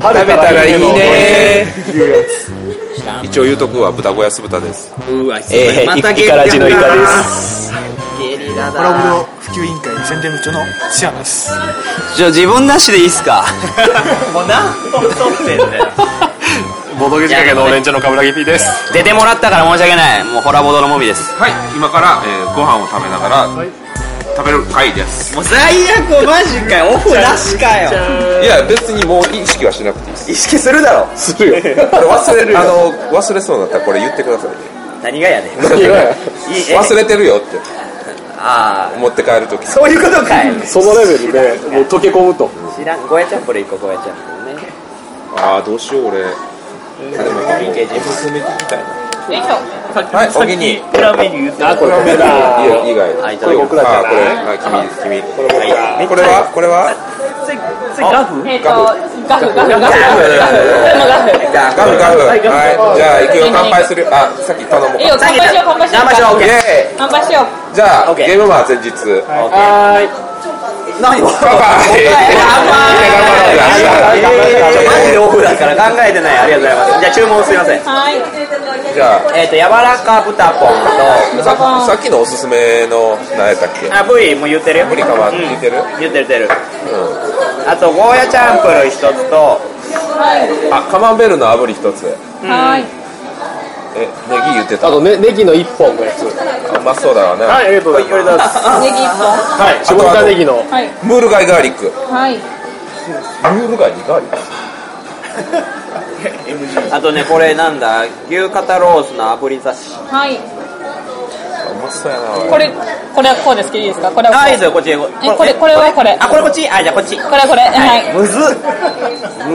食べたらいいね一応言うとくわ豚小屋酢豚ですうわ、えー、またイカラジのイカです。ゲリラコラボだ。の普及委員会宣伝部長のシアンですじゃあ自分なしでいいっすか？もう何本撮ってんだよ。ボドゲ仕掛けのオレンジの冠城 P です。出てもらったから申し訳ない。もうホラボドのもみです。はい今から、えーご飯を食べながら、食べる会ですもう最悪マジかよ。オフなしかよ。いや別にもう意識はしなくていいです意識するだろ。するよ忘れあの忘れそうになったらこれ言ってくださいね何がやねん。忘れてるよってあ持って帰るときあ、そういうことかい。そのレベルで、もう溶け込むと。知らん。ゴーヤチャンプル一個ゴーヤチャンプルね。ああどうしよう俺あでもおすすめ聞きたいなはい。おぎに裏メニューあ、これダメだ。いや以外はいこれ僕らじゃこれはい君です君。これ僕これはこれは？ガフ？えっと、ガフ、ガフ、ガフ、ガフ。ガフ。ガフ。ガフ。はい。じゃあ行くよ。乾杯する。あさっき頼もういいよ、乾杯しよう、乾杯しよう。乾杯しよう。じゃゲームマン前日。はーい。何を乾杯ちょマジでオフだから考えてないありがとうござい。ますじゃあ注文すい。ませんはい。じゃあえっ、と柔らか豚ポンささっきのおすすめの何やったっけ？とあブリもう言ってる？よブリカマン聞いてる？言ってる言ってる。あとゴーヤチャンプル一つと。あカマンベールの炙り一つ。はい。えネギ言ってた？あとね、ネギの一本のやつ。あうまそうだわねはい、ありがとうございます。ネギ一本。はい、下田ネギの。はい。ムール貝ガーリックはい。ムール貝にガーリック？あとねこれなんだ？牛肩ロースの炙り刺しはい。うまそうやなこれ、これはこうですけどいいですか？これは。あいいですよこっちへえ、これ、これはこれ。あこれこっち？あじゃあこっちこれはこれ。はい。むずっ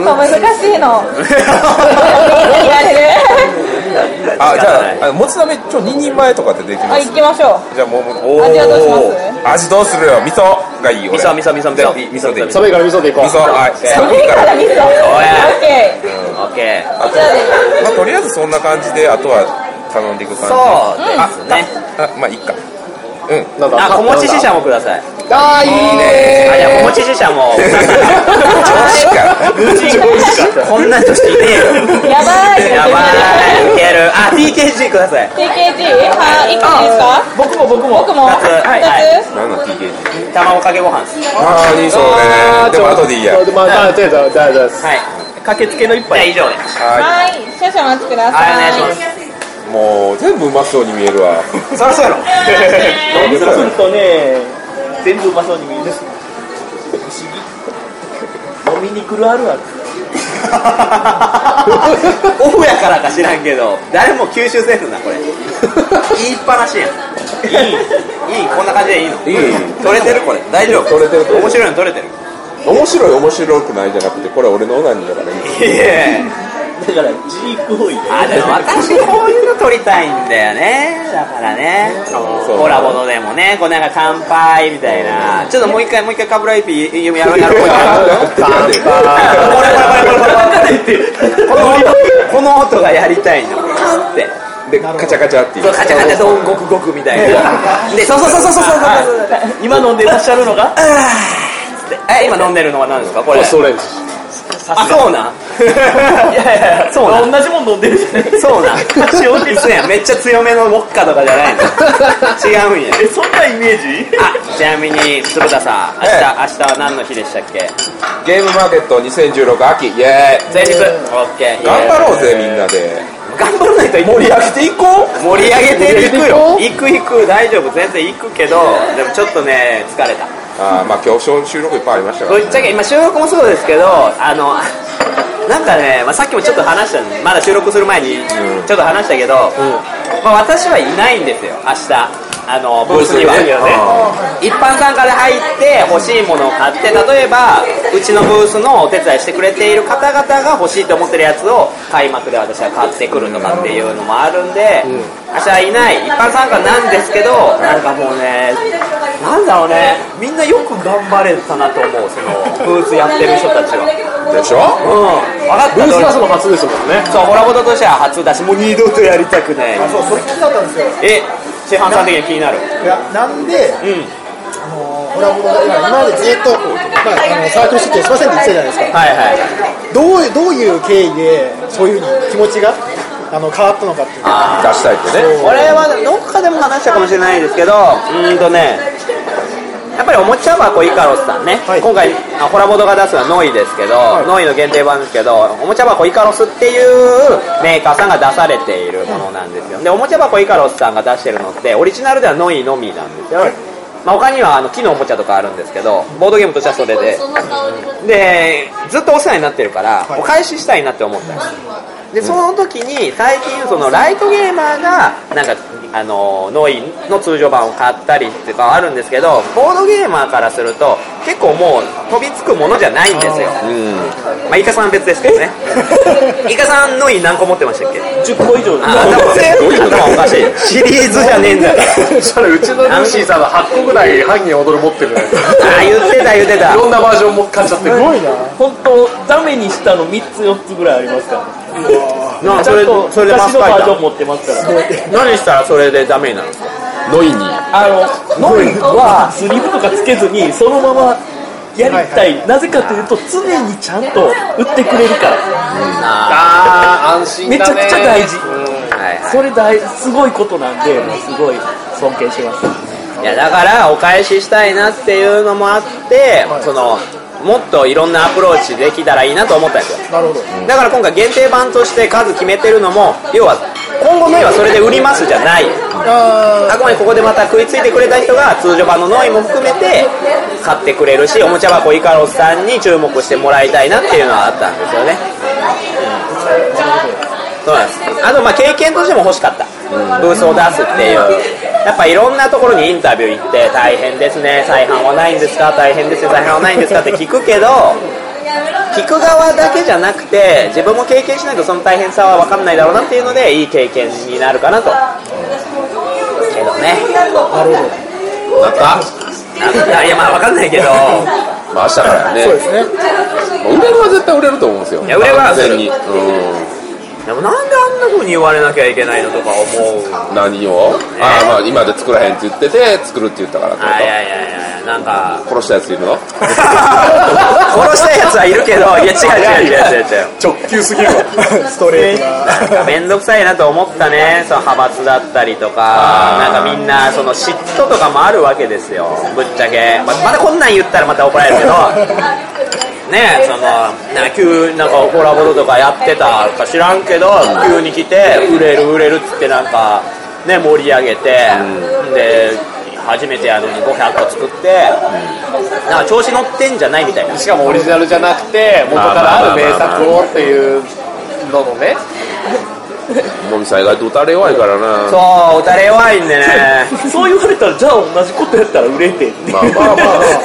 難しいの。言われる。あ じゃああもつ鍋ちょ2人前とかってできまはい、す行きましょじゃあもうおー味はどうします？味どうするよ。味噌がいいよ俺。味噌味噌味噌。味噌で味噌でいい。味寒いから味噌でいこう。噌はい。う。寒いから味噌。オッケオッケー。あとまあとりあえずそんな感じであとは頼んでいく感じ。そうですね。あまあいいか。うん。なんだあ小餅ししゃもくださいあー、いいねあじゃあ小餅ししゃもこんな女子い。ねえよー。やばい。やばい。い。けるあ TKG ください。TKG? はい、一個でい。い。ですか僕も僕も僕もはい。何の TKG 卵かけご飯ですああい。い。そうねでも後でい。い。やまあ、まあ、とりあえず、じゃあ、じゃあ、はい。駆けつけの一杯じゃあ以上ですははい。少々お待ちください。はい。お願い。しますい。もう全部うまそうに見えるわそりゃそうやろなんでそれとね全部うまそうに見える。不思議。飲みに来るあるある。オフやからか知らんけど。誰も吸収せんのなこれ。言いっぱなしやん。いい。いい。こんな感じでいいの。いい。取れてるこれ。大丈夫。取れてる面白いの取れてる。面白い面白くないじゃなくてこれ俺のオナニーだからいいだからジーク多いあでも私こういうの撮りたいんだよね。だからね。コラボのでもね。こうなんか乾杯みたいな。ちょっともう一回もう一回カブライピーやろうやろう。やろう乾杯。これこれこれこれこれこの音この音がやりたいのってでカチャカチャっていうそうカチャカチャドンゴクゴクみたいなでそうそうそうそうそうそう今飲んでらっしゃるのがえ今飲んでるのは何ですかこれストレンジ。あ、そうなんいやいやいや、そうなん同じもん飲んでるじゃない。そうなん嘘やんめっちゃ強めのウォッカとかじゃないの。違うんや。え、そんなイメージ？あ、ちなみに、鶴田さん、明日、え明日は何の日でしたっけ？ゲームマーケット2016秋。イエーイ。前日。オッケー。頑張ろうぜみんなで。頑張らないと盛り上げていこう。盛り上げていくよ。行く行く、大丈夫、全然行くけど、でもちょっとね、疲れた。あーまあ今日収録いっぱいありましたからぶっちゃけ今収録もそうですけどあのなんかね、まあ、さっきもちょっと話したのまだ収録する前にちょっと話したけど、まあ、私はいないんですよ。明日あのブースには、一般参加で入って欲しいものを買って例えばうちのブースのお手伝いしてくれている方々が欲しいと思ってるやつを開幕で私は買ってくるとかっていうのもあるんで、明日はいない。一般参加なんですけどなんかもうねなんだろうね。みんなよく頑張れたなと思うそのブースやってる人たちは。でしょ？うん。分かった。ブースはその初ですもんね。そうホラボトとしては初だしもう二度とやりたくない。そうそれ気になったんですよ。え市販さん的に気になる。いやなんでうん。あのホラボドが今までずっと、まあ、あのサークル出展しませんって言ってたじゃないですか。はいはい。どうどういう経緯でそういうふうに気持ちがあの変わったのかっていう。出したいってね。これはどっかでも話したかもしれないですけどうーんとねやっぱりおもちゃ箱イカロスさんね、はい。今回あホラボドが出すのはノイですけど、ノイの限定版ですけどおもちゃ箱イカロスっていうメーカーさんが出されているものなんですよ。でおもちゃ箱イカロスさんが出してるのってオリジナルではノイのみなんですよ、まあ、他にはあの木のおもちゃとかあるんですけどボードゲームとしてはそれででずっとお世話になってるから、お返ししたいなって思ったんですでその時に最近そのライトゲーマーがなんかあのノイの通常版を買ったりっていうかはあるんですけどボードゲーマーからすると結構もう飛びつくものじゃないんですよ。まあイカさんは別ですけどね。イカさんノイ何個持ってましたっけ？10個以上。あ頭頭おかしい。シリーズじゃねえんだ。からそれうちのルーシーさんは8個ぐらいハンギ踊る持ってる。あ言ってた言ってた。いろんなバージョンも買っちゃってる。すごいな。本当ダメにしたの3つ4つぐらいありますからなそれそれでマスバージョン持ってますから。何したらそれでダメになるんですかノイ。にあのノイはスリーブとかつけずにそのままやりたい、なぜかというと常にちゃんと売ってくれるから。あー安心めちゃくちゃ大事。それ大すごいことなんでもうすごい尊敬します。いやだからお返ししたいなっていうのもあって、そのもっといろんなアプローチできたらいいなと思ったんですよ。なるほど。だから今回限定版として数決めてるのも要は今後ノイはそれで売りますじゃない。ああくまでここでまた食いついてくれた人が通常版のノイも含めて買ってくれるしおもちゃ箱イカロスさんに注目してもらいたいなっていうのはあったんですよね、あとまあ経験としても欲しかった、ブースを出すっていう。やっぱいろんなところにインタビュー行って大変ですね。再販はないんですか？大変ですよ。再販はないんですかって聞くけど聞く側だけじゃなくて自分も経験しないとその大変さは分かんないだろうなっていうのでいい経験になるかなと。けどね。なったなんかいやまあ分かんないけど。まあ明日からね。そうですね。まあ売れるは絶対売れると思うんですよ。いや売れは完全に、うでもなんであんな風に言われなきゃいけないのとか思うん、何を？ああまあ今で作らへんって言ってて作るって言ったからってこあいやいやいやいやなんか。と殺したやついるの？殺したやつはいるけどいや違う違う違う違う。違 う直球すぎるわ。ストレートな。なんか面倒くさいなと思ったね。その派閥だったりとか。なんかみんなその嫉妬とかもあるわけですよ。ぶっちゃけ。ままたこんなん言ったらまた怒られるけどねそのなんか急なんかホラボドとかやってたか知らんけど急に来て売れる売れるっつってなんかね盛り上げて、で初めてやのに500個作って、なんか調子乗ってんじゃないみたいな。しかもオリジナルじゃなくて元からある名作をっていうののね もみさん意外と打たれ弱いからな。そう打たれ弱いんでね。そう言われたらじゃあ同じことやったら売れてってまあまあまあ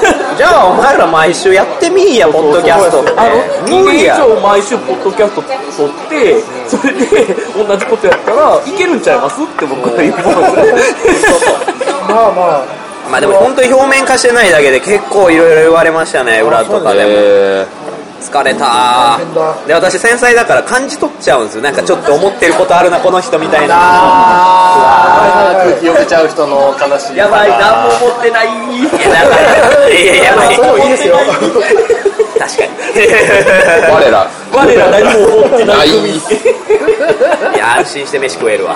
じゃあお前ら毎週やってみいやポッドキャスト。ってあの2年以上毎週ポッドキャスト撮ってそれで同じことやったらいけるんちゃいます？って僕は言う まあまあ。まあでも本当に表面化してないだけで結構いろいろ言われましたね裏とかでも。え疲れた。ーで私繊細だから感じ取っちゃうんですよ。なんかちょっと思ってることあるなこの人みたいな。空気読めちゃう人の悲しいやばい何も持ってない。いやだからい。やいややばい。それもいいですよ。確かに。ー、我ら。我ら何も持ってなない。いや安心して飯食えるわ。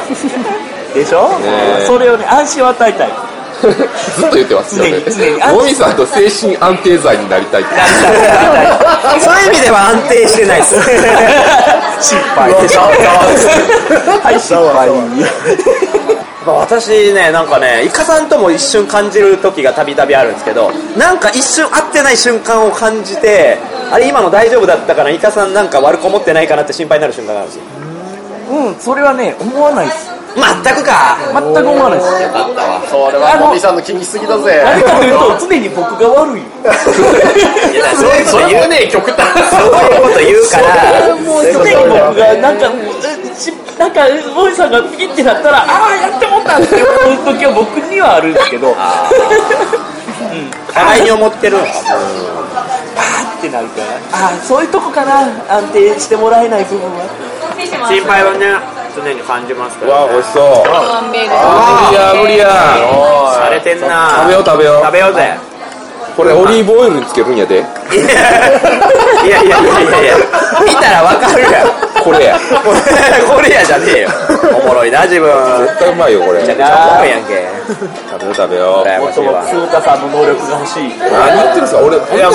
でしょ、ねそれをね安心を与えたい ずっと言ってますよね。常に常に。もみさんと精神安定剤になりたいって。そういう意味では安定してないです。失敗。でしょはい失敗。まあ私ねなんかねイカさんとも一瞬感じる時がたびたびあるんですけどなんか一瞬会ってない瞬間を感じてあれ今の大丈夫だったかな？イカさんなんか悪く思ってないかなって心配になる瞬間があるんですよ。うんそれはね思わないです全くか。全く思わないです。よかったわ。それはもみさんの気にしすぎだぜ。なぜかというと常に僕が悪い いやだからそういうこと言うね極端。そういうこと言うから。もう常に僕がなんかなんかボイさんがピキってなったら ああやってもったって思う時は僕にはあるんですけど。あ互いに思ってるのか。ってなるから。ああそういうとこかな安定してもらえない部分は。心配はね常に感じますから、わあ美味しそう。ワンベーグル無理や無理や。されてんな食べよう食べよう。食べようぜ。これオリーブオイルにつけるんやで。いやいやいやいやいや。見たらわかるやん。これや。これやじゃねえよ。おもろいな自分。絶対うまいよこれ。めちゃくちゃおもろいやんけ。食べよう食べよう。羨ましいわ。鈴田さんの能力が欲しい。何言ってるんですか俺本当だよ。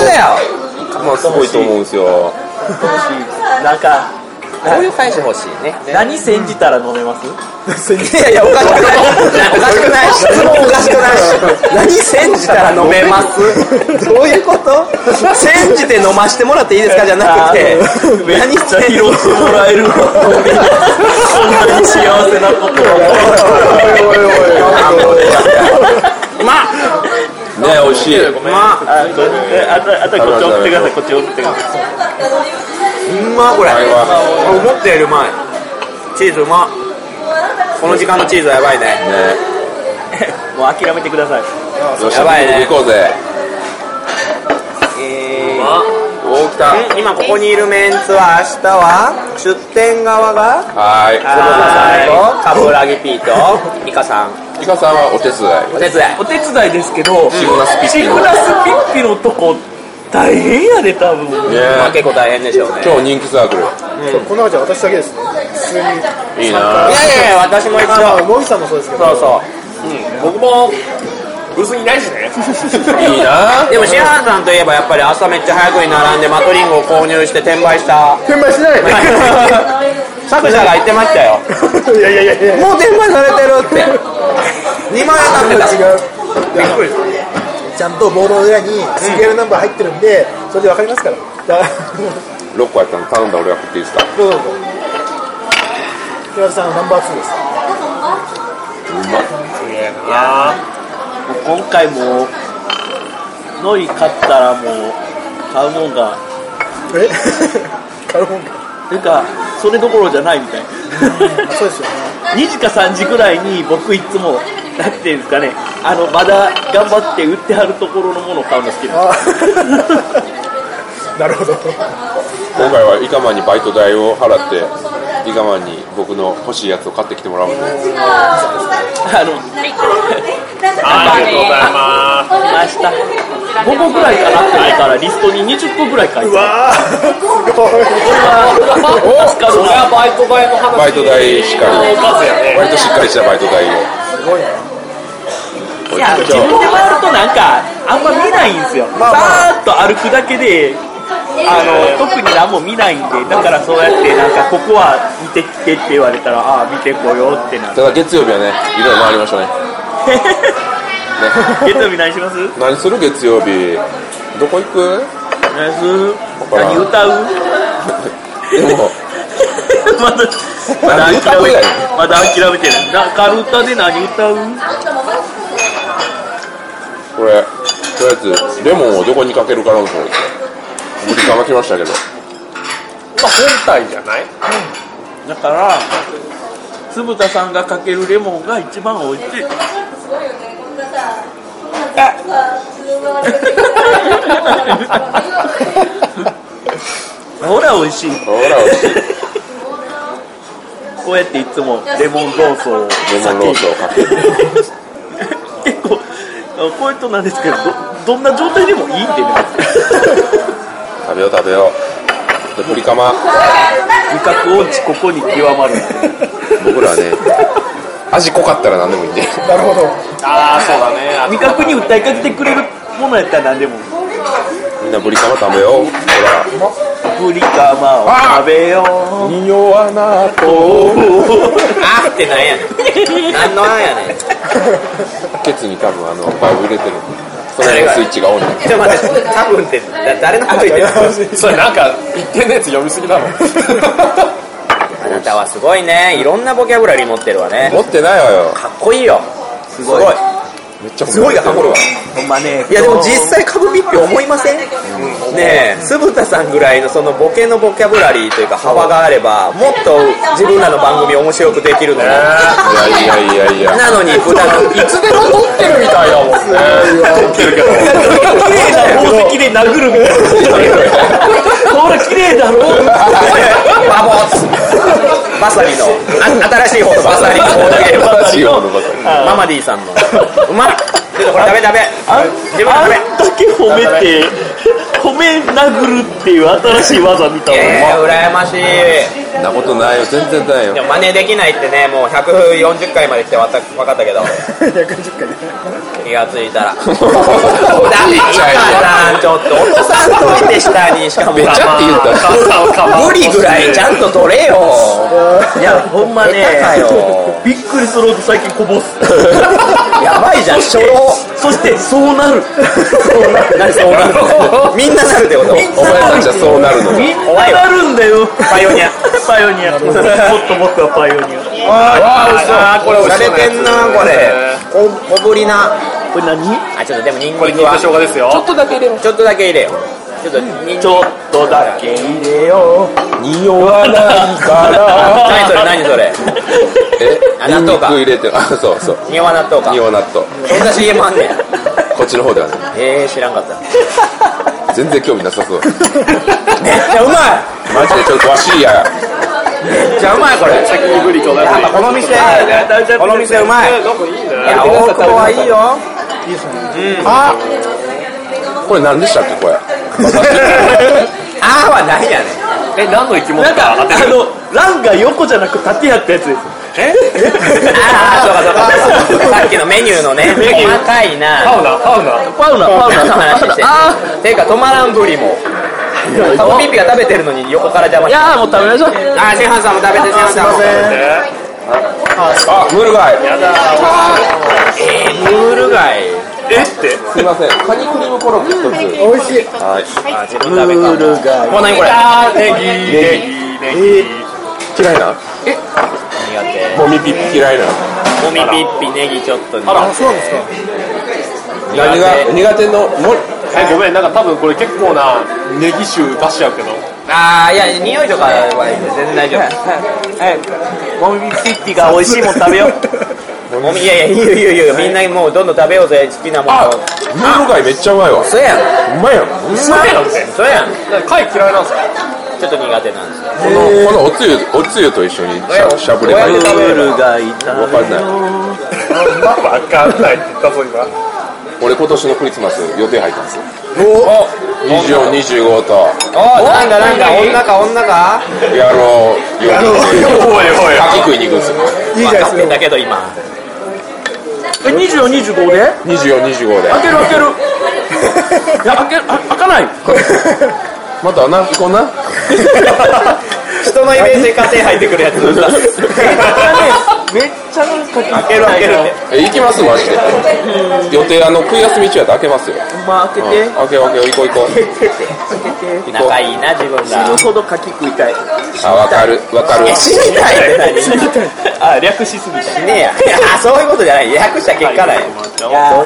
まあすごいと思うんですよ。欲しい。なんかこういう返し欲しいね。何煎じたら飲めます？いやいやおかしくない。おかしくない質問おかしくない。何煎じたら飲めます？どういうこと？煎じて飲ましてもらっていいですか？じゃなくて。めっちゃ拾ってもらえるわこんなに幸せなことまあね美味しいまああとあとこっち送ってくださいこっち送ってくださうんまこれ。思ったよりうまい。チーズうま。この時間のチーズはやばいね。ね。いもう諦めてください。よしやばいね。行こうぜ。えおお来た。ー、今ここにいるメンツは明日は出店側がはーい。はーいと冠城 P とイカさん。イカさんはお手伝い。お手伝い。お手伝いですけどシグナスピッピの。シグナスピッピのとこ大変やで多分。ね。まあ結構大変でしょうね。超人気サークル。この中じゃ私だけですね。普通に。いいな。いやいやいや私も一あまあ応モミさんもそうですけど。そうそう。僕もブースにいないしね。いいな。でもシハンさんといえばやっぱり朝めっちゃ早くに並んでマトリンゴを購入して転売した。転売しない作者が言ってましたよ。いやいやいやいや。もう転売されてるって。2万円だってた違うちゃんとボードの裏にシリアルナンバー入ってるんでそれで分かりますから。だ6個やったの頼んだ俺が食っていいですか？どうぞどう。ぞ木原さんナンバー2です。もう今回もノイ買ったらもう買うもんが。え？買うもんかていうかそれどころじゃないみたいそうですよね2時か3時ぐらいに僕いつもなんていうんですかね。あのまだ頑張って売ってはるところのものを買うの好きなんあなるほど。今回はイカマンにバイト代を払ってイカマンに僕の欲しいやつを買ってきてもらう。んであの？ありがとうございま明日5個ぐらいかなって思ったらリストに20個ぐらい書いてある。あー。すごい助かるなバイト代の話バイト代しっかりしっかりしたバイト代を。いや自分で回るとなんかあんま見ないんですよ。さーっと歩くだけであの特に何も見ないんでだからそうやってなんかここは見てきてって言われたらああ見てこようってなる。ただ月曜日はねいろいろ回りました ね。月曜日何します？何する？月曜日。どこ行く？何する？何歌う？でも まだまだ諦めてまだ諦めてないなカルタで何歌う？これとりあえずレモンをどこにかけるか論争ですよブリカマ来ましたけど。まあ本体じゃない？だから粒田さんがかけるレモンが一番美味しい。ほら美味しい。ほら美味しい。こうやっていつもレモンローソンをレモンロースをかける結構あこういうとなんですけどどどんな状態でもいいんでね 食べよう食べよう。でブリカマ。味覚音痴ここに極まる。僕らはね味濃かったら何でもいいんで。なるほど。ああそうだね。味覚に訴えかけてくれるものやったら何でも。みんなブリカマ食べよう。ほブリカマを食べよら匂わなとあってなんやねん。何のあんやねん。ちケツに多分あのバイブ入れてるその辺のスイッチがオンになってょっと待って多分ってだ誰のこと言ってるそれなんか一点のやつ読みすぎだろ。あなたはすごいね。いろんなボキャブラリー持ってるわね。持ってないわよ。かっこいいよ。すごいめっちゃすごいがハモるわほんまね。いやでも実際株ピッピ思いません、ねえ。酢豚さんぐらいのそのボケのボキャブラリーというか幅があればもっと自分らの番組面白くできるのに、いやいやいやいや。なのに普段いつでも撮ってるみたいだもんね。撮ってるけど綺麗な宝石で殴るみたいなほら綺麗だろバボッバサリのあ新しい方のバサリのママディさんのうまいちょっとこれ食べ食べ。あ自分あんだけ褒めて褒め殴るっていう新しい技見たわ、えー、羨ましい。そんなことないよ。全然ないよ。でも真似できないってねもう140回まで来てわた分かったけど。110回。で気がついたら。ダメさんちょっと落とさんといて下にしかもめっちゃって言った無理ぐらいちゃんと取れよいやほんまねびっくりするほど最近こぼすやばいじゃん。初老そしてそうなる。何そうなる。のみんななるってこと？お前たちはそうなるのみんななるんだよ。パイオニア。パイオニア。もっと僕はパイオニア。あーこれおしゃれてんなこれこ小ぶりなこれ。何？あちょっとでもニンこれ肉ニクは生姜ですよ。ちょっとだけ入れようちょっとだけ入れようちょっとちょっとだけ入れよう。匂わないから。何それ何それ？え？あ納豆か入れてる。あそうそう。庭納豆か。匂わ納豆。そんな CM あんねんこっちの方ではね。えー、知らんかった。全然興味なさそう。めっちゃうまい。マジでちょっとわしいや。めっちゃうまいこれ。先にブリちょうだい。やっぱこの店この店うまい。いいんだよいや大久保はいいよこれ何でしたっけこれ。あーはないやね。んえ何の生き物なんかあの欄が横じゃなく縦やったやつ。ですああそうかそうか。さっきのメニューのね細かいな。パウナパウナ。パウナパウナの話して。あていうか止まらんぶりも。顔ピッピが食べてるのに横から邪魔いやーもう食べましょう。あーシハンさんも食べてシハンさんも。あムール貝。やだえー、ムール貝え？って？すいません。カニクリームコロッケ一つ。美味しい。はい。あ自分食べたもう何これ。ネギ。ネギ。ネギ。嫌いな苦手。もみピッピ嫌いなもみピッピネギちょっと苦手。あらそうなんですか。何が？苦手。の？も？えごめんなんか多分これ結構なネギ臭出しちゃうけど。ああいや匂いとかはいいんで全然大丈夫。もみピッピが美味しいもん食べよう もみいやいやいいよいいよいい。よみんなもうどんどん食べようぜ。好きなものあムール貝めっちゃうまいわ。そうやん。うまいやうまいそうやん。貝嫌いなんですか？ちょっと苦手なんです。よのこのおつゆおつゆと一緒にしゃしゃぶれ貝どうやって食べるルがいたわかんないわかんないって言ったぞ今俺今年のクリスマス予定入ったんですよお2425とおなんだなんだ女か女かやろう4人でおいおい牡蠣食いに行くんですよいいじゃないですか分かってんだけど今え2425で？2425で。開ける開ける。い や開けあ開かない？またな行こうな？人のイメージで家庭入ってくるやつなんだ。めっちゃなんか開ける開ける。え行きますマジで。予定あの冬休み中やったら開けますよ。まあ開けて。うん。開けよう開けよう。行こう行こう。行こう。仲いいな自分死らぬほど牡蠣食いたい。あ分かる。分かるえ死にたい？って何死あ略しすぎ。たねえや。あそういうことじゃない。略した結果だよ。いや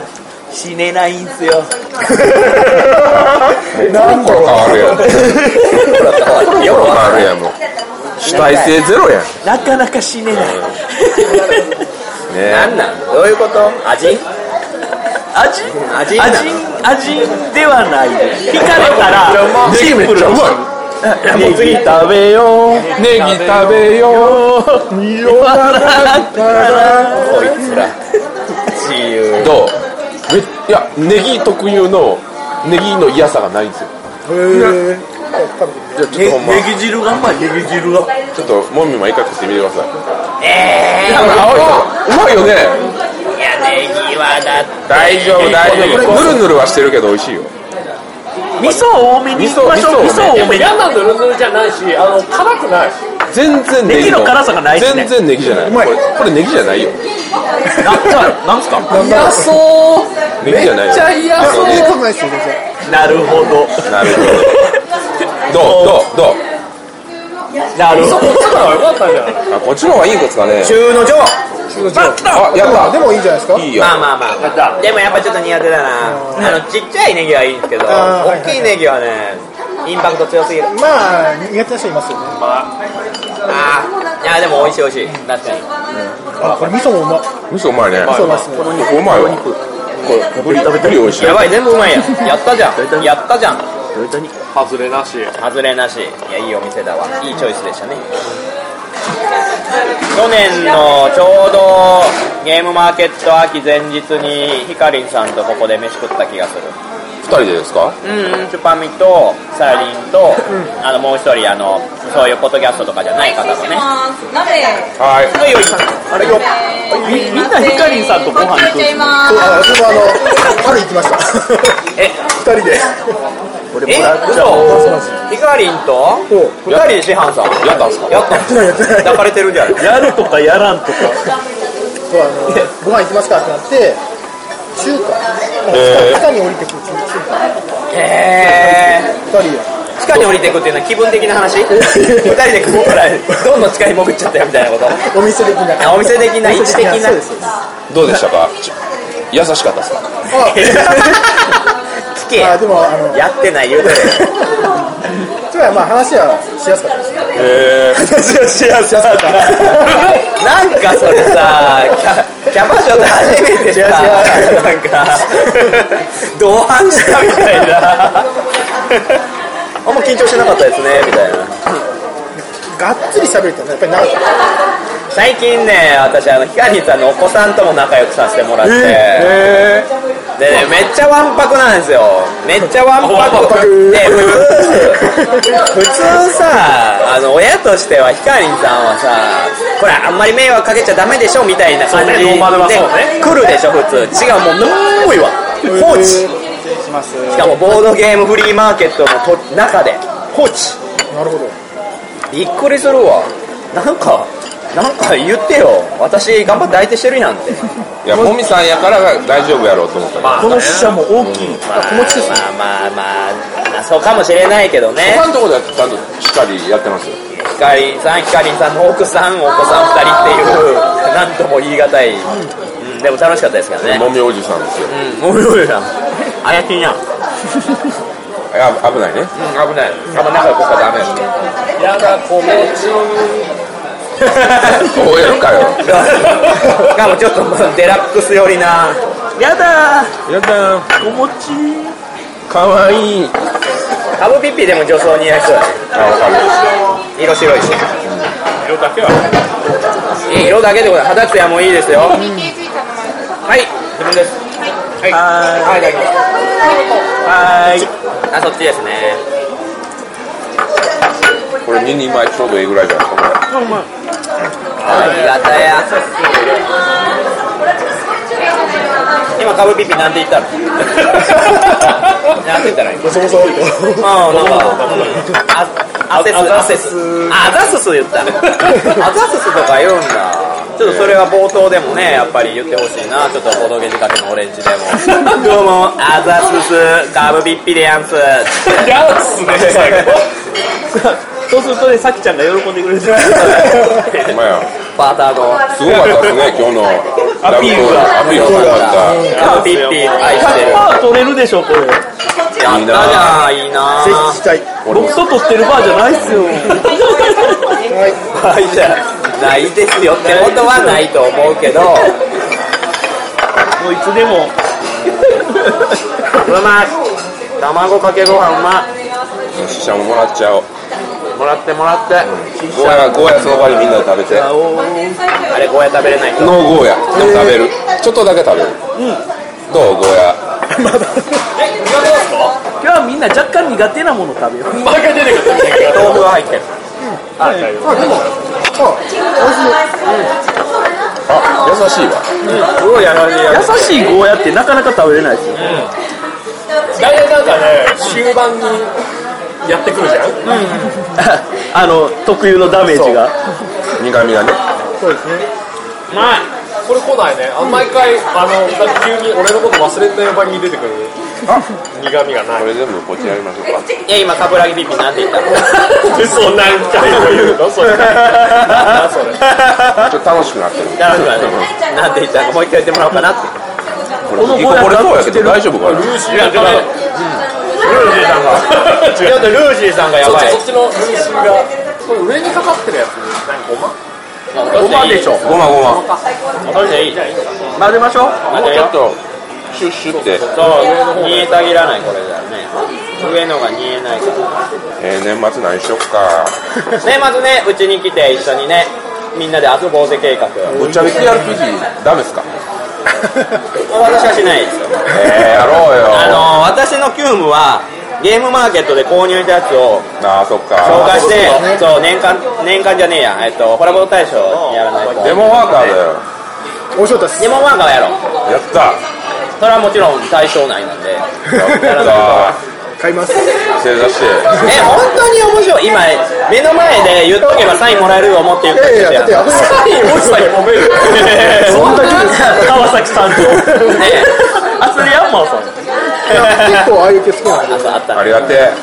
死ねないんすよ。なんコロ変わるやん 変わるやんもう主体性ゼロやん。なかなか死ねない。ねなんなん？どういうこと？味？味？味？味？味？ではない。聞かれたらシンプルネギ食べよう。いネギ食べよう。言わなから。こいつら。自由。どう？めいやネギ特有のネギの嫌さがないんですよ。へえ食べてみじゃあちょっとほんま。ネギ汁がうまいネギ汁が。ちょっともみも一回食ってみてください。えあうまいよね。ー、いやネギはだって。大丈夫大丈夫。ぬるぬるはしてるけど美味しいよ。味噌多めに。味味噌噌多めに。嫌なぬるぬるじゃないしあの辛くない。全然ネギ。ネギの辛さがないしね。全然ネギじゃない。これこれネギじゃないよ。なじゃあなんすか？嫌そう。ネギじゃないよ。めっちゃ嫌そう。なるほど。なるほどどうどうどう？なるほど。あこっちの方がいいんですかね？中の上。あやった。でもいいんじゃないですか。いいやまあまあまあ、まあ、でもやっぱちょっと苦手だな。あのちっちゃいネギはいいんですけど大きいネギはねインパクト強すぎる。まあ苦手な人いますよね。ああいやでも美味しい美味しい。確かに。あこれ味噌もうま味噌うまいね。味噌うまいこの肉。うまいわこれブリ食べてる美味しい。やばい全部うまいやん。やったじゃん。やったじゃん外れなし。外れなし。いやいいお店だわ。いいチョイスでしたね。去年のちょうどゲームマーケット秋前日にヒカリンさんとここで飯食った気がする。二人でですか？うんうんチュパミとサイリンと、あのもう一人あのそういうポッドキャストとかじゃない方とね。鍋はい。はいよいあれよみみんなヒカリンさんとご飯行くんですよまそうあ私もあの春行きました。え？二人でえ嘘。ヒカリンと？二人で師範さん。やったんすか？やったんやってない抱かれてるじゃん。やるとかやらんとか。そうあのご飯行きますかってなって中華。地下に降りてくる中華。へえ二人で地下に降りていくっていうのは気分的な話？二人で食うからどんどん地下に潜っちゃったよみたいなこと？お店的な。あお店的な位置的などうでしたか？ち優しかったですか？聞けあでもあのやってない言うて。るつまあ話はしやすかった。ですへ話はしやすかった。なんかそれさキャキャバ嬢で初めてさなんか同伴したみたいな。あんま緊張してなかったですねみたいな。がっつり喋るってのはやっぱりなかった最近ね私あのヒカリンさんのお子さんとも仲良くさせてもらって、でねめっちゃわんぱくなんですよ。めっちゃわんぱく。で普通普通さあの親としてはヒカリンさんはさこれあんまり迷惑かけちゃダメでしょみたいな感じでね。来るでしょ普通。違うもうなんもいわ放置しかもボードゲームフリーマーケットのと中で。放置なるほど。びっくりするわ。なんかなんか言ってよ。私頑張って相手してるやんって。いやもみさんやから大丈夫やろうと思った。らこの死者も大きい。まあまあまあまあまあそうかもしれないけどね他のところではちゃんとしっかりやってますよヒカリンさんヒカリンさんの奥さんお子さん2人っていうなんとも言い難い、うん、でも楽しかったですけどねもみおじさんですようんもみおじさんあやきんやや危ないね危ないあんま仲良くしたらダメですやだ子持ち こうやるかよ。しかもちょっとデラックス寄りな。やだ。やだ。ー子持ち。かわいい。カブピッピでも女装似合いそうだね。色白いし。色だけは。色だけでございます。肌ツヤもいいですよ。はい。自分です。はい。はい。はーい。あそっちですね。これ2人前ちょうどいいぐらいじゃないですかありがたや。今カブピッピなんて言ったの？なんて言ったらいい？ボソボソああなんか、あアセスアセス。あアザスス言った。アザススとか言うんだ。ちょっとそれは冒頭でもねやっぱり言ってほしいな。ちょっとボドゲ仕掛けのオレンジでも。どうも。アザススカブピッピでやんす。やっすね最後。そうするとねさきちゃんが喜んでくれてるまやパーターのすごかったですね今日の。アピールが。アピールがすごかっカブピッピ愛してる。100%取れるでしょこれ。やったじゃんいいな。ぜひしたい僕と取ってるバーじゃないっすよ。はい。はいじゃないですよってことはないと思うけど。もういつでも。うまい。卵かけご飯うまたししゃももらっちゃおう。いもらってもらって。ゴーヤゴーヤその場にみん。なで食べてあれゴーヤ食べれないノーゴーヤでも食べるちょっとだけ食べるどうゴーヤ今日はみん。な若干苦手なもの食べよう毎回出てくる豆腐が入ってるあでもああ優しいわすごい優しい優しいゴーヤってなかなか食べれないですよ大体なん。かね終盤にやってくるじゃん。あの特有のダメージが。苦味がね。そうですね。うまいこれ来ないね。あ毎回あの急に俺のこと忘れた場に出てくる。苦味がない。これ全部こっちやりましょうかいや今カブラギピッピなんて言った。の嘘何回も言うのそれそれちょっと楽しくなってる。だからねなん。て言ったのもう一回言ってもらおうかなって。これこれそうやけど大丈夫かな。ルーシーやってないルーシーさんが。ちょっとルーシーさんがやばい。そっちのルーシーが。これ上にかかってるやつ。何ごま？ごまでしょごまごまそれでいい。混ぜましょう。もう。ちょっとシュッシュって。そう煮えたぎらないこれだよね。上のが煮えないから。えー、年末何しよっか。年末ねうちに来て一緒にねみんなで遊ぼうぜ計画。ぶっちゃけ TRPG ダメですか？私はしないですよ。えー、やろうよ。あの私のキュームはゲームマーケットで購入したやつをああそっか。紹介してそう年間年間じゃねえや。えっとホラボー大賞やらないと。デモワーカーだよ。面白かったです。デモマーカーはやろう。やった。それはもちろん対象内なんで。やらないと買います。正座して。え本当に面白い。今目の前で言っとけばサインもらえると思って言って。いやいやだってサインをサイン褒めるそんだけです川崎さんと。ね あ、それヤンマーさん。結構ああいう系好きなんであそうあったありがてえ。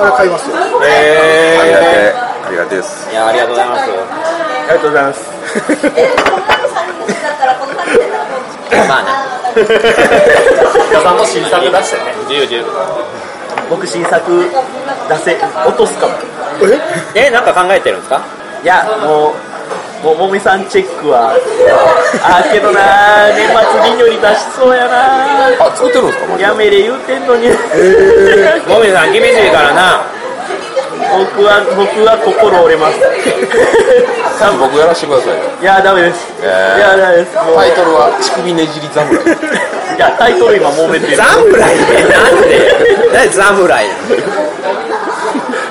あれ買いますよ。ありがてえ。ありがてえです。いやありがとうございます。ありがとうございます。まあ な皆さんも新作出してね。自由自由僕新作出せ、落とすかも。え？なんか考えてるんですか？いや、もう、もうもみさんチェックは、あーけどな年末銀より出しそうやなあ作ってるんですか？やめれ言うてんのに。もみさん厳しいからな僕は、僕は心折れます。僕やらせてくださいよ。いや、ダメです。えー。いや、ダメです。タイトルは乳首ねじり侍。いや、タイトル今揉めてる。侍ってなんで何侍。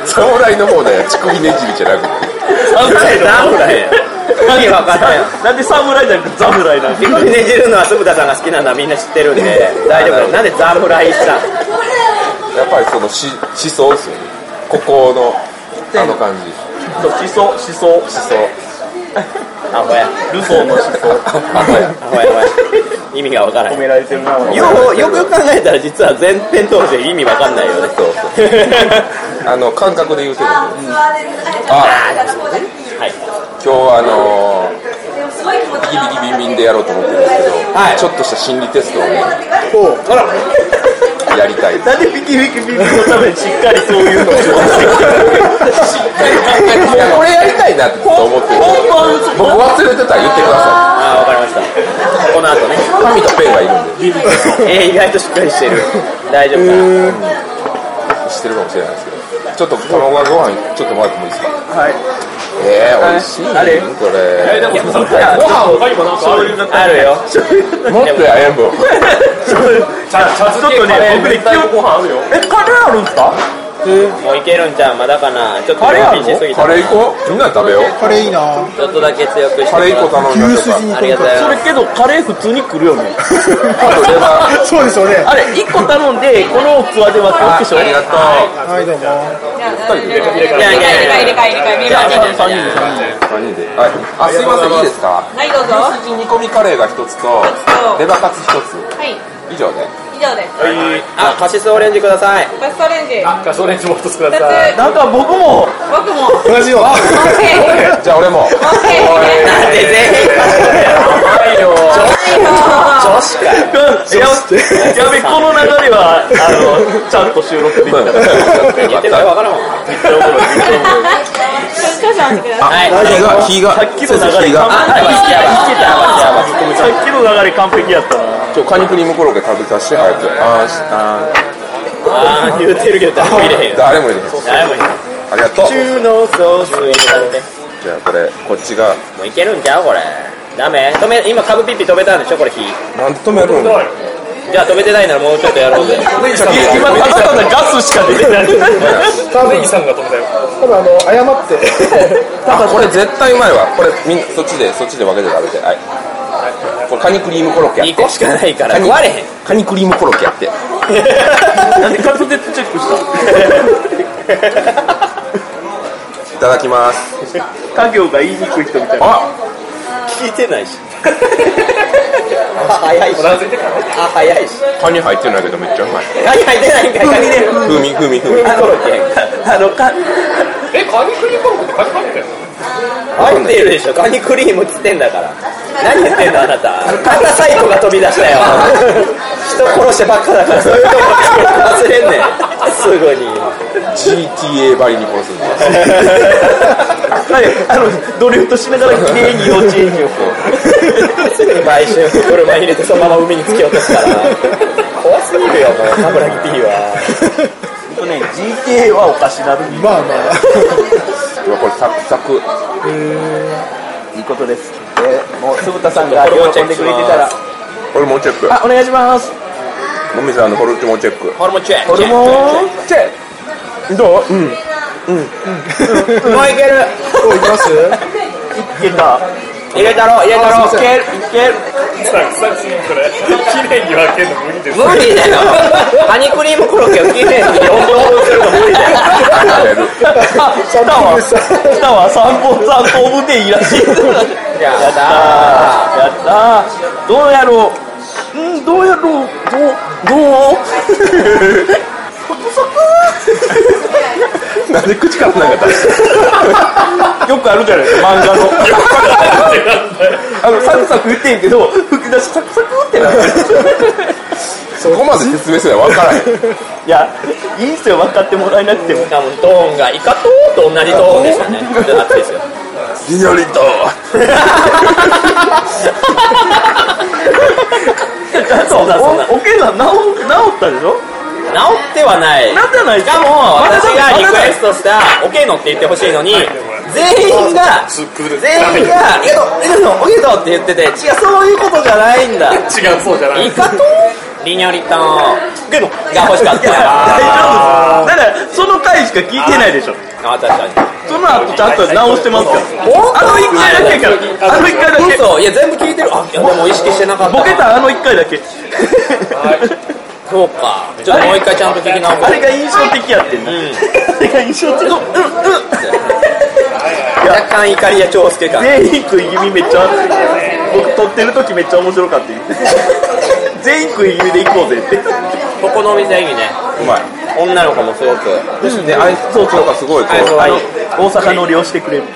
侍の方だよ乳首ねじりじゃなくて。侍侍。わけわかんないなんで侍じゃなくて侍なん乳首ねじるのは鈴田さんが好きなのはみんな知ってるんで。大丈夫なんで侍したん。やっぱりそのし思想ですよねここのあの感じ。そう思想、思想、思想。アホや。ルソーの思想。アホやアホやアホや。意味がわからない。褒められてるなよくよく考えたら実は前編通して意味わかんないよねそうそう。あの感覚で言うてる。あ。はい。今日あのビキビキビンビンでやろうと思ってるんですけど、はい。ちょっとした心理テストをね。おうやりたい。なんでビキビキビキのためにしっかりそういうのをして いやこれやりたいなと思ってる。本番僕忘れてたら言ってくださああわかりました。この後ね。い神とペンがいるんで。えー、意外としっかりしてる。大丈夫かな。知ってるかもしれないですけど。ちょっと卵ご飯ちょっともらってもいいですか？はい。えー、美味しい？あれ？これ。えでもさご飯他にもなんかあるあるよ。もっとや塩分 ちょっとね僕ね明太子ご飯あるよえ、カレーあるんすかもういけるんちゃう？まだかな？ちょっとカレーあるカレー行こう。みんなで食べよう。カレーいいな。ちょっとだけ強くしてカレー1個頼みましょうか牛す。じありがとうございます。それけどカレー普通に来るよね。そうですよね。あれ、1個頼んで、この器で割っておくでしょありがとう。はいどうも。いやいやいやいや入れ替え入れ替え入れ替え3人で、3人で。3人ではいあすいませんいいですかはいどうぞ牛すじ煮込みカレーが1つとレバーカツ1つはい以上で以上です。あカシスオレンジください。バストレンジ。ガソレンジも一つください。なんか僕も、僕も。同じよじゃあ俺も。オッケー。なんで全員はいよ女子か。よややべ、この流れは、あの、ちゃんと収録できた。言ってるかわからんもん 少々お待ちください。はい火が火が。さっきの流れ。完あ璧。いけたさっきの流れ完璧やったな。ちょカニクリームコロッケ食べさせて早くあーしああー言うてるけど誰も入れへん誰もいる誰も入れへんありがとう。中のソースじゃあこれ。こっちがもういけるんちゃうこれ。ダメ。止め今株ピッピ止めたんでしょこれ火。なんで止めるん？じゃあ止めてないならもうちょっとやろうぜ今、ただただガスしか出てない。ネギさんが止めたよ多分あの謝ってあこれ絶対うまいわこれみんなそっちでそっちで分けて食べてはいこれカニクリームコロッケやっ2個しかないからカニ壊れへんカニクリームコロッケやってなんで滑舌チェックしたいただきます家業が言いにくい人みたいな。あ聞いてないし。あ早いし。あ早いし。カニ入ってないけどめっちゃうまい。カニ入ってないんかい。カニで風味風味風味コロッケあの、か、えカニクリームコロッケってカニ入ってる入ってるでしょ。カニクリームっつってんだから。何言ってんのあなた。またサイコが飛び出したよ。人殺してばっかだから。そういうとこ忘れんねん。すぐに GTA ばりに殺すんだ。はい、あの、ドリフトしながら綺麗に幼稚園にをこ毎週車入れてそのまま海に突き落とすから。怖すぎるよもう冠城 P は。う。ね、GTA はおかしなる。まあまあ。うわこれサクサク。いいことです。えーもう、鈴田さんが喜んでくれてたら。ホルモンチェック。あ、お願いします。もみさんのホルモンチェック。ホルモンチェック。ホルモンチェどう？うん。もういける。こういきます？いけた。入れたろ。入れたろ。いける、いける。ささっきこれ。綺麗に分けるの無理です無理だよ。ハニークリームコロッケをきれいに4等分するの無理だよ離れる下は、下は3本3等分でいいらしい。やだやったー。どうやろううん、どうやろうどう、どう なんで口からなんか出して よくあるじゃないですか、漫画の。あの、サクサク言ってんけど、吹き出しサクサクってなってる。そこまで説明すれば分からへん。いや、いいんすよ、分かってもらえなくても。多分トーンがイカトーと同じトーンでしたね。ちょっと熱いですよ。ギニョリとそうだそうだお、おけが治治ったでしょ？治ってはない。なんではないしかも私がリクエストしたオケノって。言ってほしいのに全員が全員が「いやといやとオケノ」って言ってて違うそういうことじゃないんだ。違うそうじゃない。イカとリニョリとオケノが欲しかった大丈夫。だから、その回しか聞いてないでしょ。あ確かに。その後ちゃんと直してますから。あの一回だけか。ら。あの一回だけ。嘘いや全部聞いてる。あいやでも意識してなかった。ボケたあの一回だけ。そうかちょっともう一回ちゃんと聞き直あれが印象的やってんな。あれが印象的。うん、うん。若干怒りや長介感全員食い気味めっちゃ、僕撮ってる時めっちゃ面白かったよ全員食い気味で行こうぜって。ここのお店いいねうまい女の子もすごくで愛想とかすごいこうあの、大阪乗りをしてくれる。ね、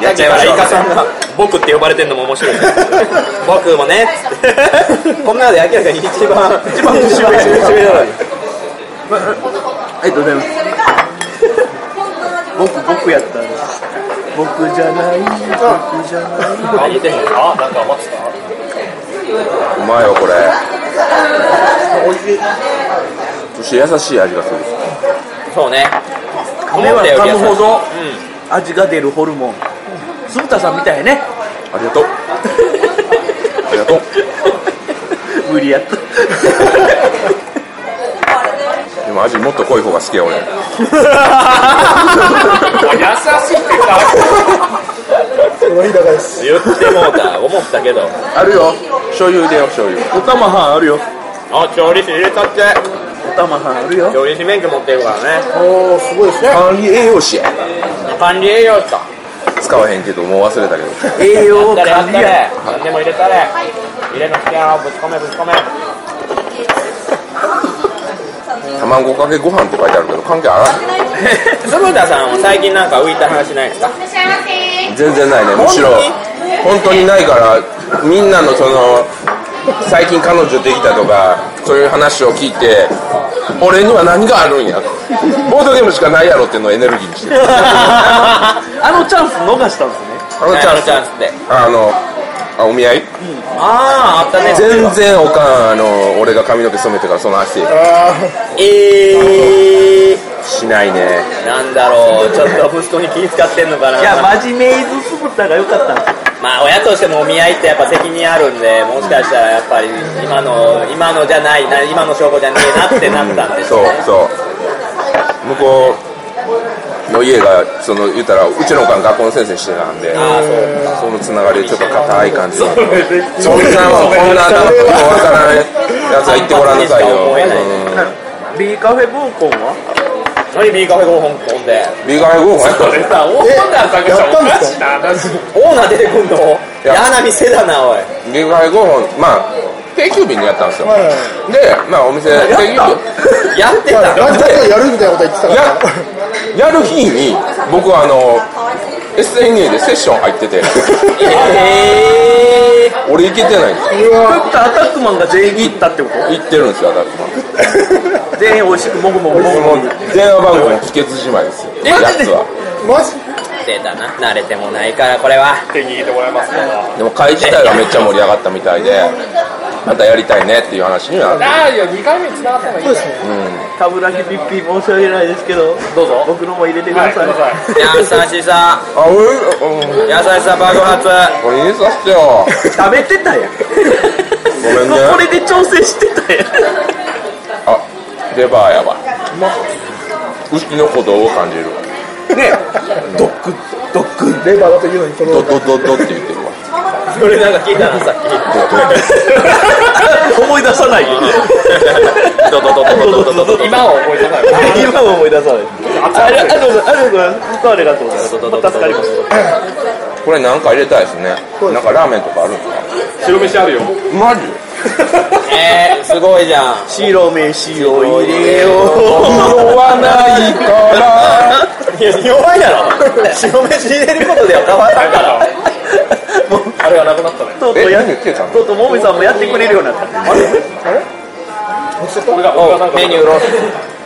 やっちゃいましょう。イカさんが僕って呼ばれてるのも面白い僕もね。つってこんなので明らかに一番一番年上年上なのにありがとうございます。僕、僕やったんです。僕じゃない、僕じゃない。あ言ってへん。あなんか余って。たうまいよこれ。そして優しい味がする。そうね。噛めば噛むほど味が出るホルモン。鈴田さんみたいね。ありがとう。ありがとう。無理やった。でも味もっと濃い方が好きや俺。優しいってさその日高です。言ってもうた思ったけど。あるよ。醤油入れよう醤油。おたまはんあるよ。あ調理師入れたって。おたまはんあるよ。調理師免許持ってるからね。おおすごいですね。管理栄養士や。管理栄養士か。使わへんけどもう忘れたけど。栄養やったれやったれ。管理や。何でも入れたれ。入れなきゃ。ぶち込めぶち込め。卵かけご飯って書いてあるけど関係あらん。鶴田さんは最近なんか浮いた話ないですか？全然ないね。むしろ本当にないからみんなのその最近彼女できたとかそういう話を聞いて俺には何があるんやボードゲームしかないやろっていうのをエネルギーにしてる。あのチャンス逃したんですね。あのチャンスチャンスってあのあお見合い？あああったね。全然おかんあの俺が髪の毛染めてからその話えー、しないね。なんだろう。ちょっと息子に気遣ってんのかな。いや、真面目イズ鈴田が良かったんですよ。まあ親としてもお見合いってやっぱ責任あるんでもしかしたらやっぱり今の今のじゃないな今の証拠じゃねえなってなったんでしそうそう。向こうの家がその言ったらうちのおかん学校の先生してたんでああそうそのつながりでちょっと硬い感じ そんなもんこんなわからないやつは言ってごらんなさいよ、B カフェ合コンは？何 B カフェ合コンで。ビーガンゴーやったこれさオーナーさんがさおかしな話オーナー出てくんのや。嫌な店だなおい。ビーガンゴーまあ定休日にやったんですよ。はいでまあお店定休日。やってた？やるみたいなこと言ってたからややる日に僕はあの SNA でセッション入ってて。え俺行けてないんですよ。アタックマンが全員行ったってこ行ってるんですよアタックマン。と 全員美味しくもぐもぐもぐもぐ。電話番号も聞けずじまいですよ。やつは。マジ？ー、出たな。慣れてもないからこれは。手に入れてもらいますか？らでも会自体はめっちゃ盛り上がったみたいでまたやりたいねっていう話にはなるああいや2回目に繋がったのがいいねか。ぶらぎピッピ申し訳ないですけどどうぞ。僕のも入れてください、ださい優しさ。あ俺うん。優しさ爆発。これ入れさせてよ。食べてたやん。ごめんね。これで調整してたやん。あレバーやわ。まの鼓動を感じる？ねドックドック。レバーだというのにそのドドドドって言ってるわ。それなんか聞いたさっき。思い出さない。今は思い出さない。今は思い出さない。ありがとうありがとうございます。助かります。これなんか入れたいですね。なんかラーメンとかあるんですか？白飯あるよ。マジ？えー、すごいじゃん。白飯を入れよ色はないからいや弱いやろ。白飯入れることでは変わらんからあれがなくなったね。うとうとうやとうとうもみさんもやってくれるようになった。俺が俺がなんかメニューロス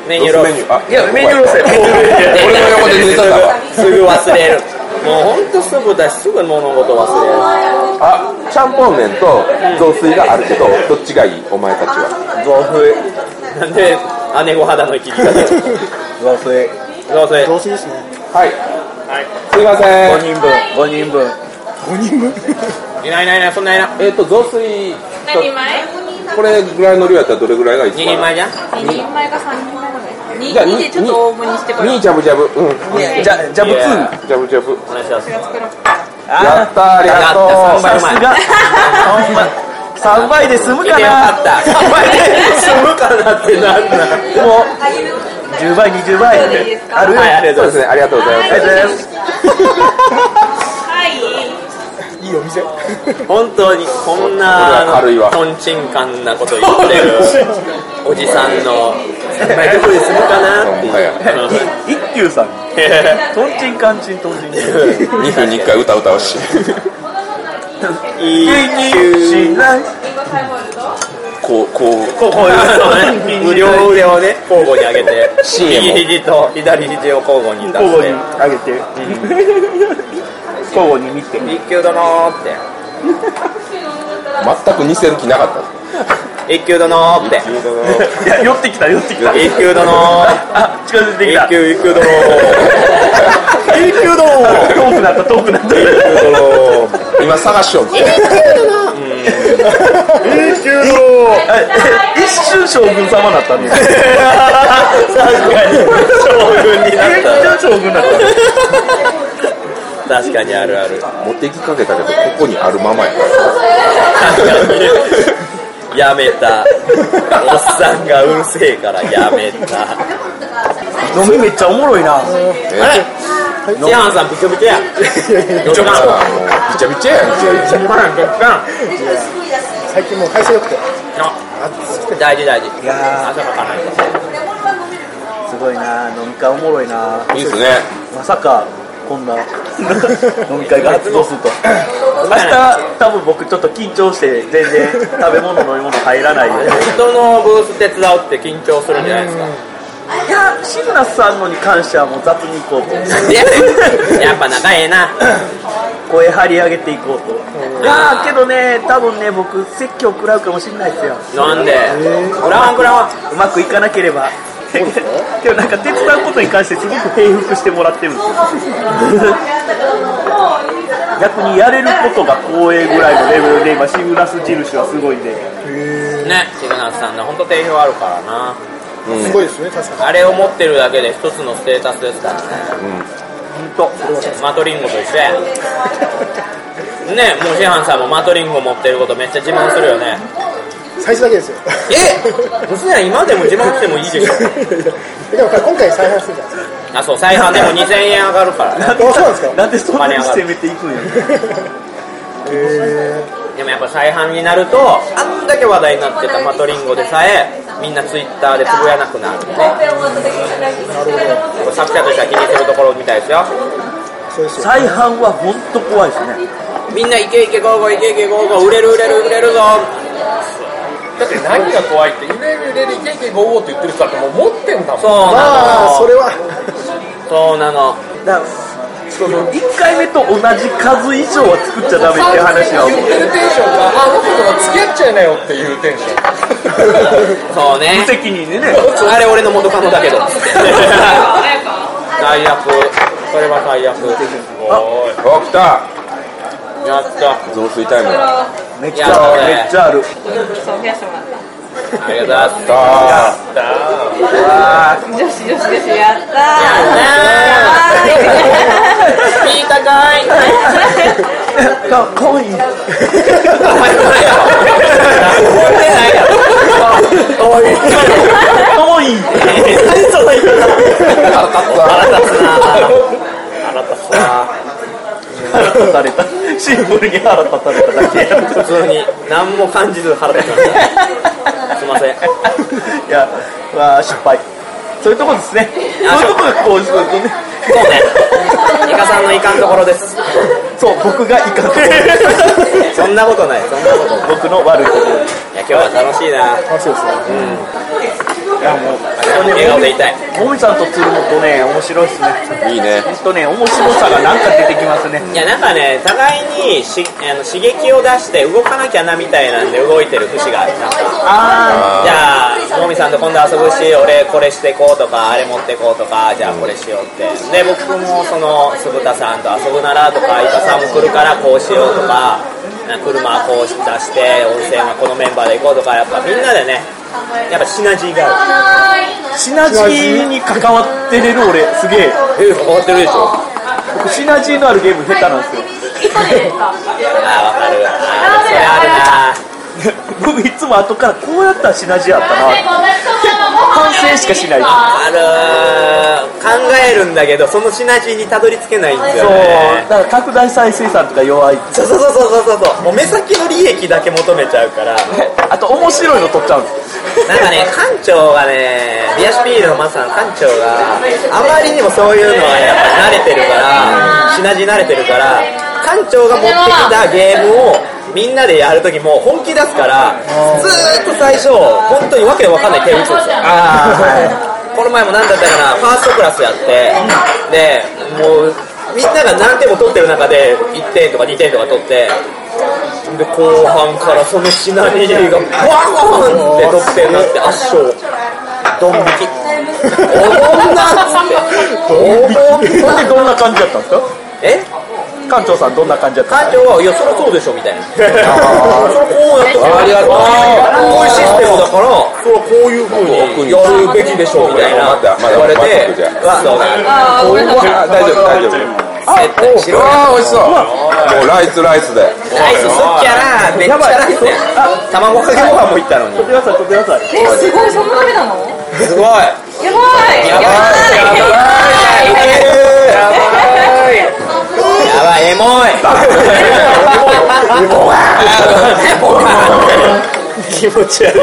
メニューロス。メニューあいやメニューロスや。メニューロス。俺の横で寝てたわすぐ忘れるもうほんとすぐだしすぐ物事忘れるあちゃんぽん麺と雑炊があるけど どっちがいい？お前たちは。雑炊。なんで姉御肌の切り方雑炊。雑炊。雑炊ですね。はい。すいませ5ん人分。5人分。5人分？いないいないいないそんないないえっと雑炊。何人前？これぐらいの量やったらどれぐらいがいいです2か人前じゃん？二人前か三人前ぐらいじゃあ二二でちょっと大盛りにしてこよう。2ジャブジャブ。うん。じゃジャブ2いやジャブジャブお願いします。やったーありがとうやったさすが。3倍で済むかなった3倍で済むかなってなんだもう10倍20倍。ある？はいありがとうございます。そうですねありがとうございますありがとうございます。はいいいお店。本当にこんなは軽いわ。とんちんかんなこと言ってるおじさんの3倍どこで済むかなっていう一休さんとんちんかんちんとんちんかん2分に1回歌歌うしいいしないこうこうこうこういうのね無料腕をね交互に上げて右肘と左肘を交互に出交互にして上げて交互に見て一級殿ーって全く似せる気なかった一級殿ーって。いや寄ってきた寄ってきた。一級殿。ーあ近づいてきた。一級一級殿。一休だ遠くなった遠くなった。今探しよう。って一休だ一瞬将軍様だったんです確かに。将軍になっ一瞬将軍だったた確かにあるある。持ってきかけたけどここにあるままややめた。おっさんがうるせえからやめた。飲みめっちゃおもろいな。あれ？シハンさんや。やん。最近もう海鮮よくて。大事大事。いや朝かかないすごいな飲み会おもろいないいっすね。まさかこんな。飲み会が発動すると。明日多分僕ちょっと緊張して全然食べ物飲み物入らないで。人のブース手伝うって緊張するんじゃないですか。いや志村さんのに関してはもう雑に行こうと。いややっぱ仲ええな。声張り上げていこうと。いやーけどね多分ね僕説教食らうかもしれないですよ。なんで？クラワンクラワンうまくいかなければけどなんか手伝うことに関してすごく平服してもらってるんですよ。逆にやれることが光栄ぐらいのレベルで今シブラス印はすごいんで。ねシグナスさんね本当定評あるからな。すごいですね確かあれを持ってるだけで一つのステータスですからね。本マトリンゴと一緒や。ねもうシハンさんもマトリンゴ持ってることめっちゃ自慢するよね。に最初だけですよ。え？嘘やん今でも自慢してもいいでしょ。でも今回再販するじゃないですかあそう再販でも2000円上がるから。ねあそうなんですか？なんでそんなに攻めていくんや？でもやっぱ再販になるとあんだけ話題になってたマトリンゴでさえみんなツイッターでつぶやなくなるんで作者としては気にするところみたいですよ。そうですよ再販は本当怖いですね。みんなイケイケゴーゴーイケイケゴーゴー売れる売れる売れるぞだって何が怖いって入れる入れるイケイケゴーゴーって言ってる人だってもう持ってんだもん。そうなまあの。それはそうなの。だからその1回目と同じ数以上は作っちゃダメっていう話は言ってるテンションがあの子とか付き合っちゃいなよっていうテンション。そうね。無責任でね。あれ俺の元カノだけど。最悪。それは最悪。すごい。お来たやった。雑炊タイム。だめっちゃある。めっちゃある。そう増やしてもらったありがとうございますあ女子女子女子やった聞いたかいかかわいいかわいいかわいい何その言い方腹立つな腹立たれたシンプルに腹立たれただけ普通に何も感じず腹立ちましたすいません。いやまあ失敗。そういうとこですね。そう。いうとこがこうそうね。そうね。イカさんのいかんところです。そう僕がいかんところそんなことない。そんなことない。僕の悪いところいや今日は楽しいな。あそうですね。いやもう笑顔でいたい。もみさんとつるのとね面白いですね。いいね。本当ね面白さがなんか出てきますね。いやなんかね互いにしあの刺激を出して動かなきゃなみたいなんで動いてる節がある。なんかあじゃあもみさんと今度遊ぶし俺これしてこうとかあれ持ってこうとかじゃあこれしようって。で僕もその鈴田さんと遊ぶならとか伊田さんも来るからこうしようとか車はこう出して温泉はこのメンバーで行こうとかやっぱみんなでねやっぱシナジーがあーシナジーに関わってれる俺すげえ。るえ変わってるでしょ？僕シナジーのあるゲーム下手なんですよ。ああわかるあーそれあ僕いつも後からこうやったらシナジーあったな反省しかしない。ある考えるんだけどそのシナジーにたどり着けないんですそう。よねだから拡大再生産とか弱い。そうそうそうそうそう。そうもう目先の利益だけ求めちゃうから。あと面白いの取っちゃうんですなんかね館長がねビアシピールのマスターの館長があまりにもそういうのはやっぱ慣れてるからシナジー慣れてるから館長が持ってきたゲームをみんなでやるときも本気出すからずーっと最初本当にわけわかんない手打つんですよ。この前も何だったかなファーストクラスやってでもうみんなが何点も取ってる中で1点とか2点とか取ってで後半からそのシナリーがバーンって得点になって圧勝。ドン引き。おもんなっつって。おもんそれでどんな感じだったんですか？え？館長さんどんな感じだったん館長は、いや、そりゃそうでしょ、みたいな。それこうやって、ありがとう。こういうシステムだから、それはこういう風にやるべきでしょ、みたいな。言われて。あーごめんなさいあ大丈夫大丈夫。あー美味しそうもうライスライスでライスすっきゃな、めっちゃライス。卵かけご飯もいったのに。取ってください取ってくださいえすごいそんなダメなのすごい。やばいやばいやばいやばい。エモい。気持ち悪い。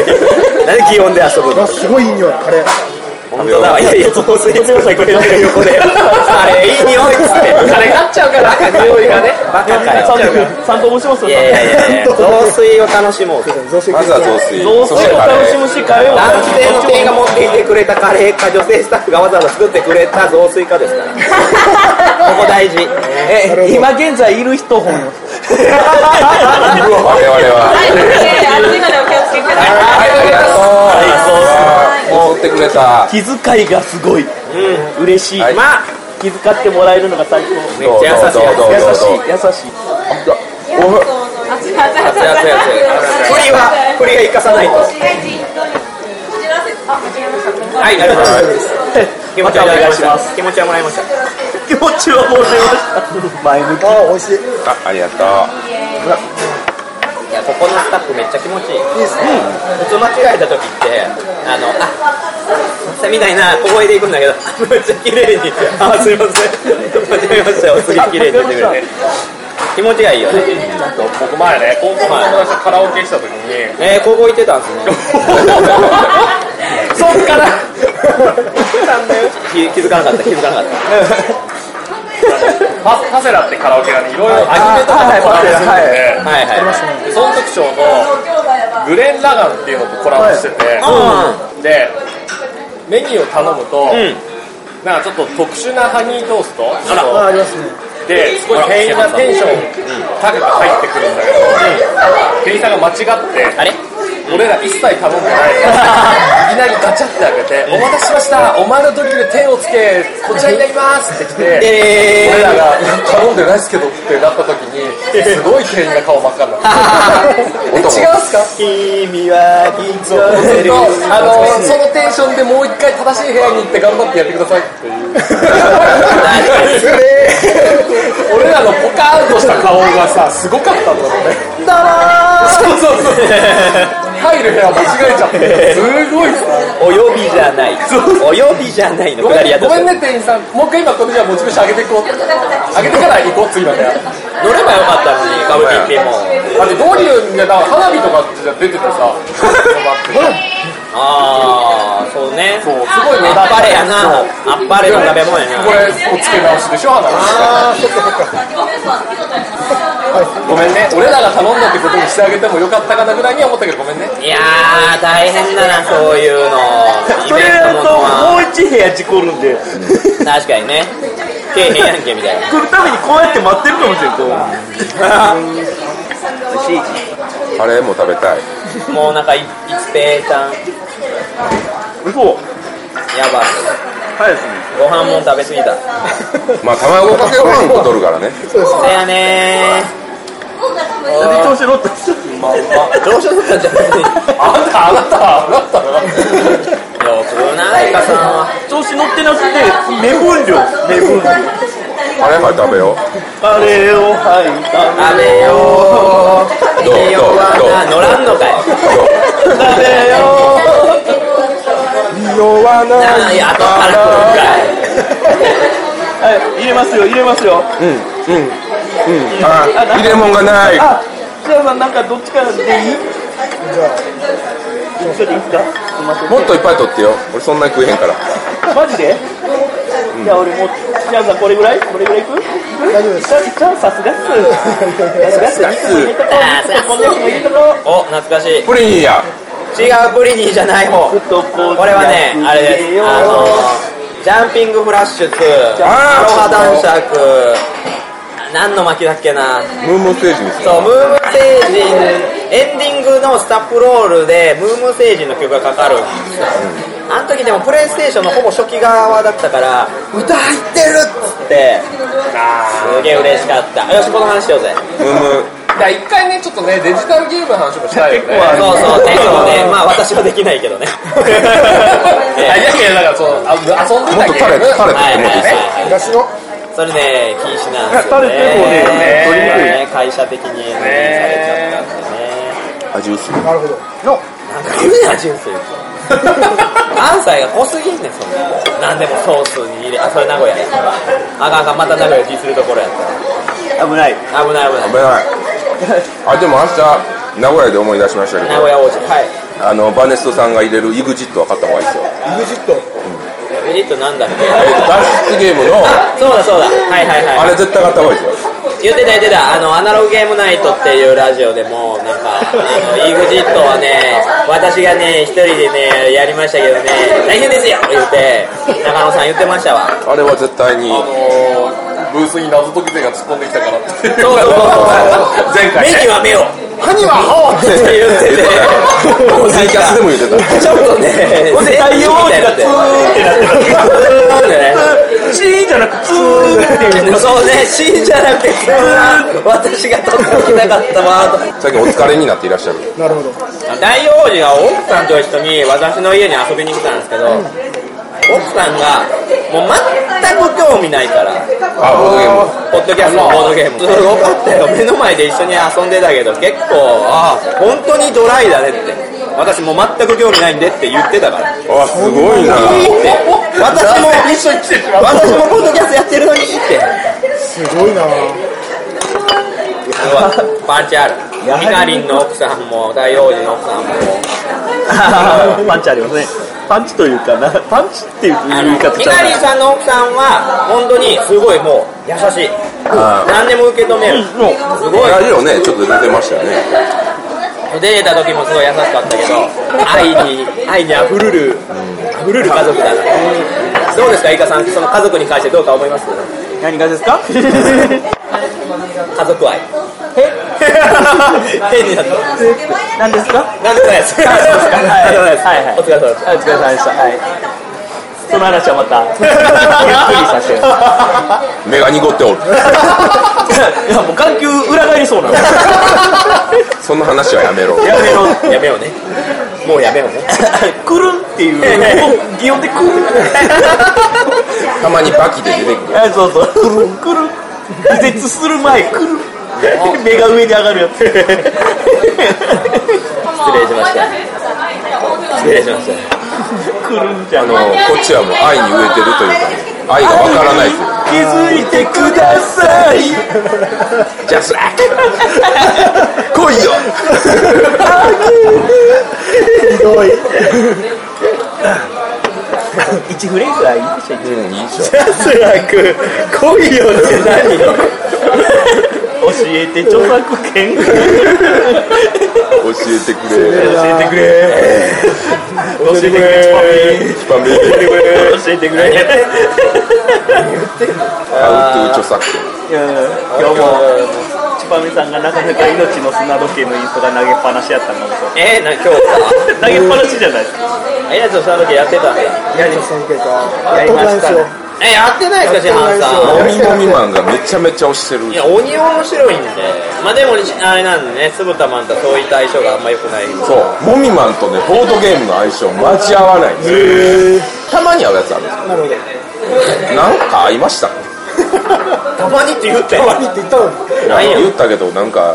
なんで擬音で遊ぶの？すごいいい匂い。カレー本当だ。いやいや雑炊作ってくれ横であれいい匂いっつって金買っちゃうからバカ匂いがねバカか面白そういやいやいや。雑炊を楽しもうまずは雑炊雑炊を楽しむしカレーを男楽しむ性の店員が持ってきてくれたカレーか女性スタッフがわざわざ作ってくれた雑炊かですから。ここ大事。え今現在いる人本よ我々は。はいありがとうもう送ってくれた。気遣いがすごい。嬉しい。はい。まあ気遣ってもらえるのが最高。めっちゃ優しい。優しい優しい。熱い熱い熱い熱い熱い振りは振りは生かさないと。はいありがとうございます。気持ちはもらいました。気持ちはもらいました。気持ちはもらいました。前向きあー美味しい。あありがとうここのスタッフめっちゃ気持ちいい。いいですね。普通間違えた時ってあのあさみたいな小声で行くんだけどめっちゃ綺麗に。あすいません。間違えましたよすげえ綺麗に言ってくれて気持ちがいいよね。僕前ね高校の友達とカラオケした時にえー、高校行ってたんですね。そっから。気気づかなかった気づかなかったパパセラってカラオケがねいろいろアニメとかとコラボするんで、はいはいでその特徴のグレン・ラガンっていうのとコラボしてて、でメニューを頼むと、ん。なんかちょっと特殊なハニートースト。あら。ありますね。ですごい店員がテンション高く入ってくるんだけど、店員さんが間違ってあれ？俺ら一切頼んでないいきなりガチャって開けて 「お待たせしました。お前の時で手をつけこちらになります」って来てで 俺らがいや「頼んでないっすけど」ってなった時にすごい店員が顔真っ赤になって。え違うんすか？君はきっそうとずっとあのそのテンションでもう一回正しい部屋に行って頑張ってやってくださいっていう。俺らのポカーンとした顔がさすごかったんだろうね。そうそうそう入る部屋間違えちゃってすごいさお呼びじゃない。お呼びじゃないの。ごめんごめんね店員さんもう一回今これじゃあモチベーション上げていこう上げてから行こう次の部屋。乗ればよかったのに歌舞伎っても。だってドリューにだ花火とか出ててさ。ああそうね。そうすごい目立あっぱれやなあっぱれの食べ物やな。これお付け直しでしょ花火。ああそっかそっかごめんね。俺らが頼んだってことにしてあげてもよかったかなぐらいには思ったけどごめんね。いやー大変だなそういうの。イそれベントだと もう一部屋事故るんで。確かにね。けえへんやんけみたいな。来るためにこうやって待ってるかもしれんこう。美味しいカレーも食べたい。もうなんかい一平ちゃん。嘘。やばい。はいですね。ご飯もん食べ過ぎた。まあ卵かけご飯と取るからね。せやねなんで調子乗ったんですーどうしようもないんじゃない。あなたあなた。あなたよくないかさんは調子乗ってなくて目分量。目分量。カレーまで食べよカレーをはい食べよ乗らんのかい。食べよないから来るんかい。はい入れますよ入れますよ。うんうんうん。あ入れ物がない。あじゃあなんかどっちからでいいじゃあそれでいいですかもっといっぱい取ってよ俺そんなに食えへんからマジで、じゃあ俺もじゃあさこれぐらいこれぐらいいく大丈夫ですじゃあさすがっすさすがっすお懐かしいプリンや違うプリニーじゃない方こうこれはねあれですあのジャンピングフラッシュ2アロハ男爵何の巻だっけな？ムームーステージにするそうムーム星人エンディングのスタッフロールでムーム星人の曲がかかるんですよ。あの時でもプレイステーションのほぼ初期側だったから歌入ってるっつってすげえ嬉しかった。よしこの話しようぜ。ムームじゃあ一回ねちょっとねデジタルゲームの話もしたいよね。そうそうねそうねまあ私はできないけどね。いやいやいやだからそうあ遊んでもったと垂れゲーム垂れてはいはいもういいですよはい。昔のそれね禁止なんですよね。ね取りにくい。ね会社的に NG されちゃったんでね。味薄いなるほどなんか言うやん純粋関西が濃すぎんねんそんな。なんでもソースに入れあそれ名古屋やあかんあかんまた名古屋気するところやった危ない危ない。危ない。危ない。あでも明日名古屋で思い出しましたけど。名古屋王子。はい。あのバネストさんが入れる EXIT は買った方がいいですよ。EXIT メリットなんだっけえっと脱出ゲームのあそうだそうだ。はいはいはい。あれ絶対買った方がいいですよ。言ってた言ってた。あのアナログゲームナイトっていうラジオでもなんかあの EXIT はね私がね一人でねやりましたけどね大変ですよ言って。中野さん言ってましたわ。あれは絶対にあのーブースに謎解き勢が突っ込んできたからって。そうそうそうそう。前回ね。目には目を歯には歯をって言っててツイキャスでも言ってたちょっとねほんで太陽王子がツーってなってなんでねるシーンじゃなくツーっていうそうね、死んじゃなくて、私が取っておきたかったワード。最近お疲れになっていらっしゃるなるほど大王子が奥さんと一緒に私の家に遊びに来たんですけど、奥さんがもう全く興味ないから、あボードゲームポッドキャストのボードゲーム。すごかったよ。目の前で一緒に遊んでたけど、結構、ああ、本当にドライだねって。私もう全く興味ないんでって言ってたから。あすごいないいって。私も、一緒に来て私もポッドキャストやってるのにって。すごいなパンチある。ミカリンの奥さんも、大王子の奥さんも。パンチありますねパンチというかなパンチっていう言い方ミカリンさんの奥さんは、本当にすごいもう優しい。あ何でも受け止める。すごい。ラジオねちょっと出てましたよね出てた時もすごい優しかったけど、愛に、愛に溢るる、溢るる家族だな。どうですか、イカさん、その家族に関してどうか思います？何がですか？家族愛変になった。何ですかなんでもないですはいはい。はい。お疲れ様ですはい。お疲れ様でした。はい。その話はまたゆっくりさせて目が濁っておる。いやもう眼球裏返りそうなの。その話はやめろ。やめろ。やめようね。もうやめようね。くるんっていう。擬音でくる。んたまにバキで出てくる。あそうそう。くるんくる。ん気絶する前くる。ん目が上に上がるやつ失礼しました失礼しましたくるんじゃんあのこっちはもう愛に飢えてるというか愛がわからないですよ気づいてくださいじゃラッ来いよひどい一フレーズはいいでしょうんジャスラック来いよって何教えて著作権教えてくれ。教えてくれ。教えてくれ。キパメ教えてくれ。アウト著作権いや今日もチパミさんがなかなか命の砂時計のインストが投げっぱなしやったのもそうえな今日投げっぱなしじゃないですかえやつをその時やってたんだやりやりましたねえやってないですか師範さん。もみもみマンがめちゃめちゃ推してるいや鬼面白いんで。まあでもあれなんでねつぶたまんとそういった相性があんま良くない。そう。もみマンとねボードゲームの相性マジ合わないんですよ。たまに合うやつあるんですよ。なるほど。なんか合いました？たまにって言ってたまにって言ったのに。言ったけどなんか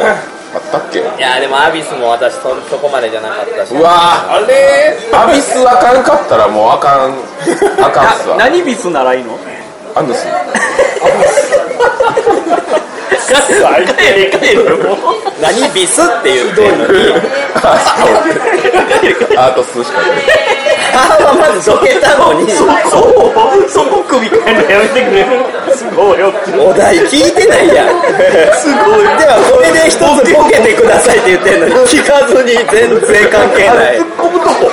あったっけ？いやでもアビスも私そそこまでじゃなかったし。うわあれ？ーアビスあかんかったらもうあかん。あかんっすわ。何ビスならいいの？アヌス。帰れ帰れもう何ビスって言ってんのにアートスしかない。母はまずどけたのにそこそこ首変えるのやめてくれる。すごいよお題聞いてないやん。すごい。ではこれで一つさいって言ってんのに聞かずに全然関係ない。突っ込むとこ。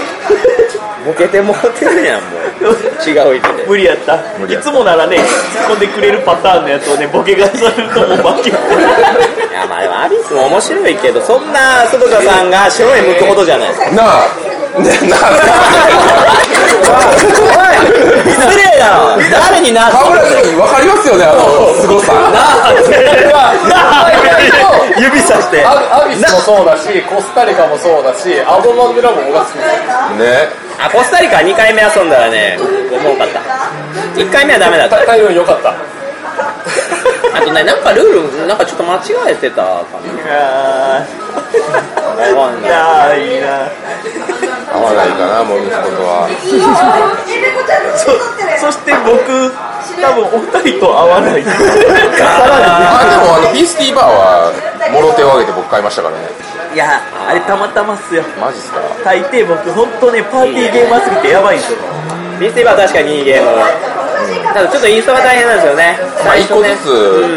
ボケてもらってるやんもう。違う意味で。無理やった。無理やった。いつもならね突っ込んでくれるパターンのやつをねボケがされるともう負けいやまあでもアビスも面白いけどそんな鈴鹿さんが白い向くほどじゃないなあねな失礼だろ誰になあ河村君分かりますよねあの凄さ。指さして。アアビスもそうだしコスタリカもそうだしアドマグラも僕が好きですね。あコスタリカ2回目遊んだらね重かった。1回目はダメだった。タイム良かった。あとねなんかルールなんかちょっと間違えてたかな。わかんない。ないな合わないかなもみことはそして僕多分お二人と合わない。あでもあのビースティーバーはもろ手を挙げて僕買いましたからね。いやあれたまたまっすよ。マジっすか？大抵僕本当ねパーティーゲーマーすぎてやばいんですよ。ビースティーバーは確かにいいゲームただちょっとインストが大変なんですよね。まあ一個ずつ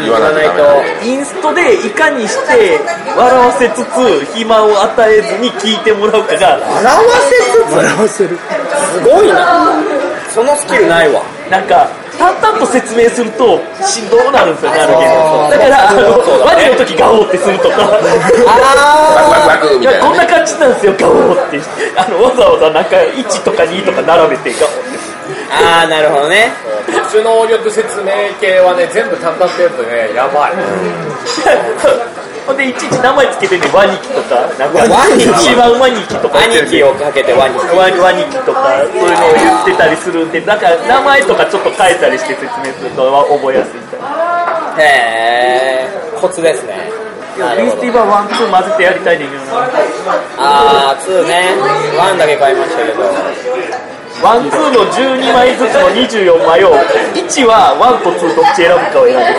言わないとインストでいかにして笑わせつつ暇を与えずに聞いてもらうか。が笑わせつつ？笑わせるすごいな。そのスキルないわ。なんか淡々と説明するとしんどくなるんですよなるゲー。ムだからあのワニの時ガオーってするとか。バクバクバクみいやたいなねこんな感じなんですよガオーって。あのわざわざなんか1とか2とか並べてガオああなるほどね。特殊能力説明系はね全部淡々とやるとねやばい。ほんでいちいち名前つけてねワニキとかなんかワニキ？一番ワニキとか。言ってる兄貴をかけてワニワニワニキとかそういうのを言ってたりするんでなんか名前とかちょっと変えたりして説明すると覚えやすいみたいなへえコツですね。ビースティーバーワンツー混ぜてやりたいねんけどなああ2ね1だけ買いましたけど one two の12枚ずつの24枚を1は one と two どっち選ぶかを選んで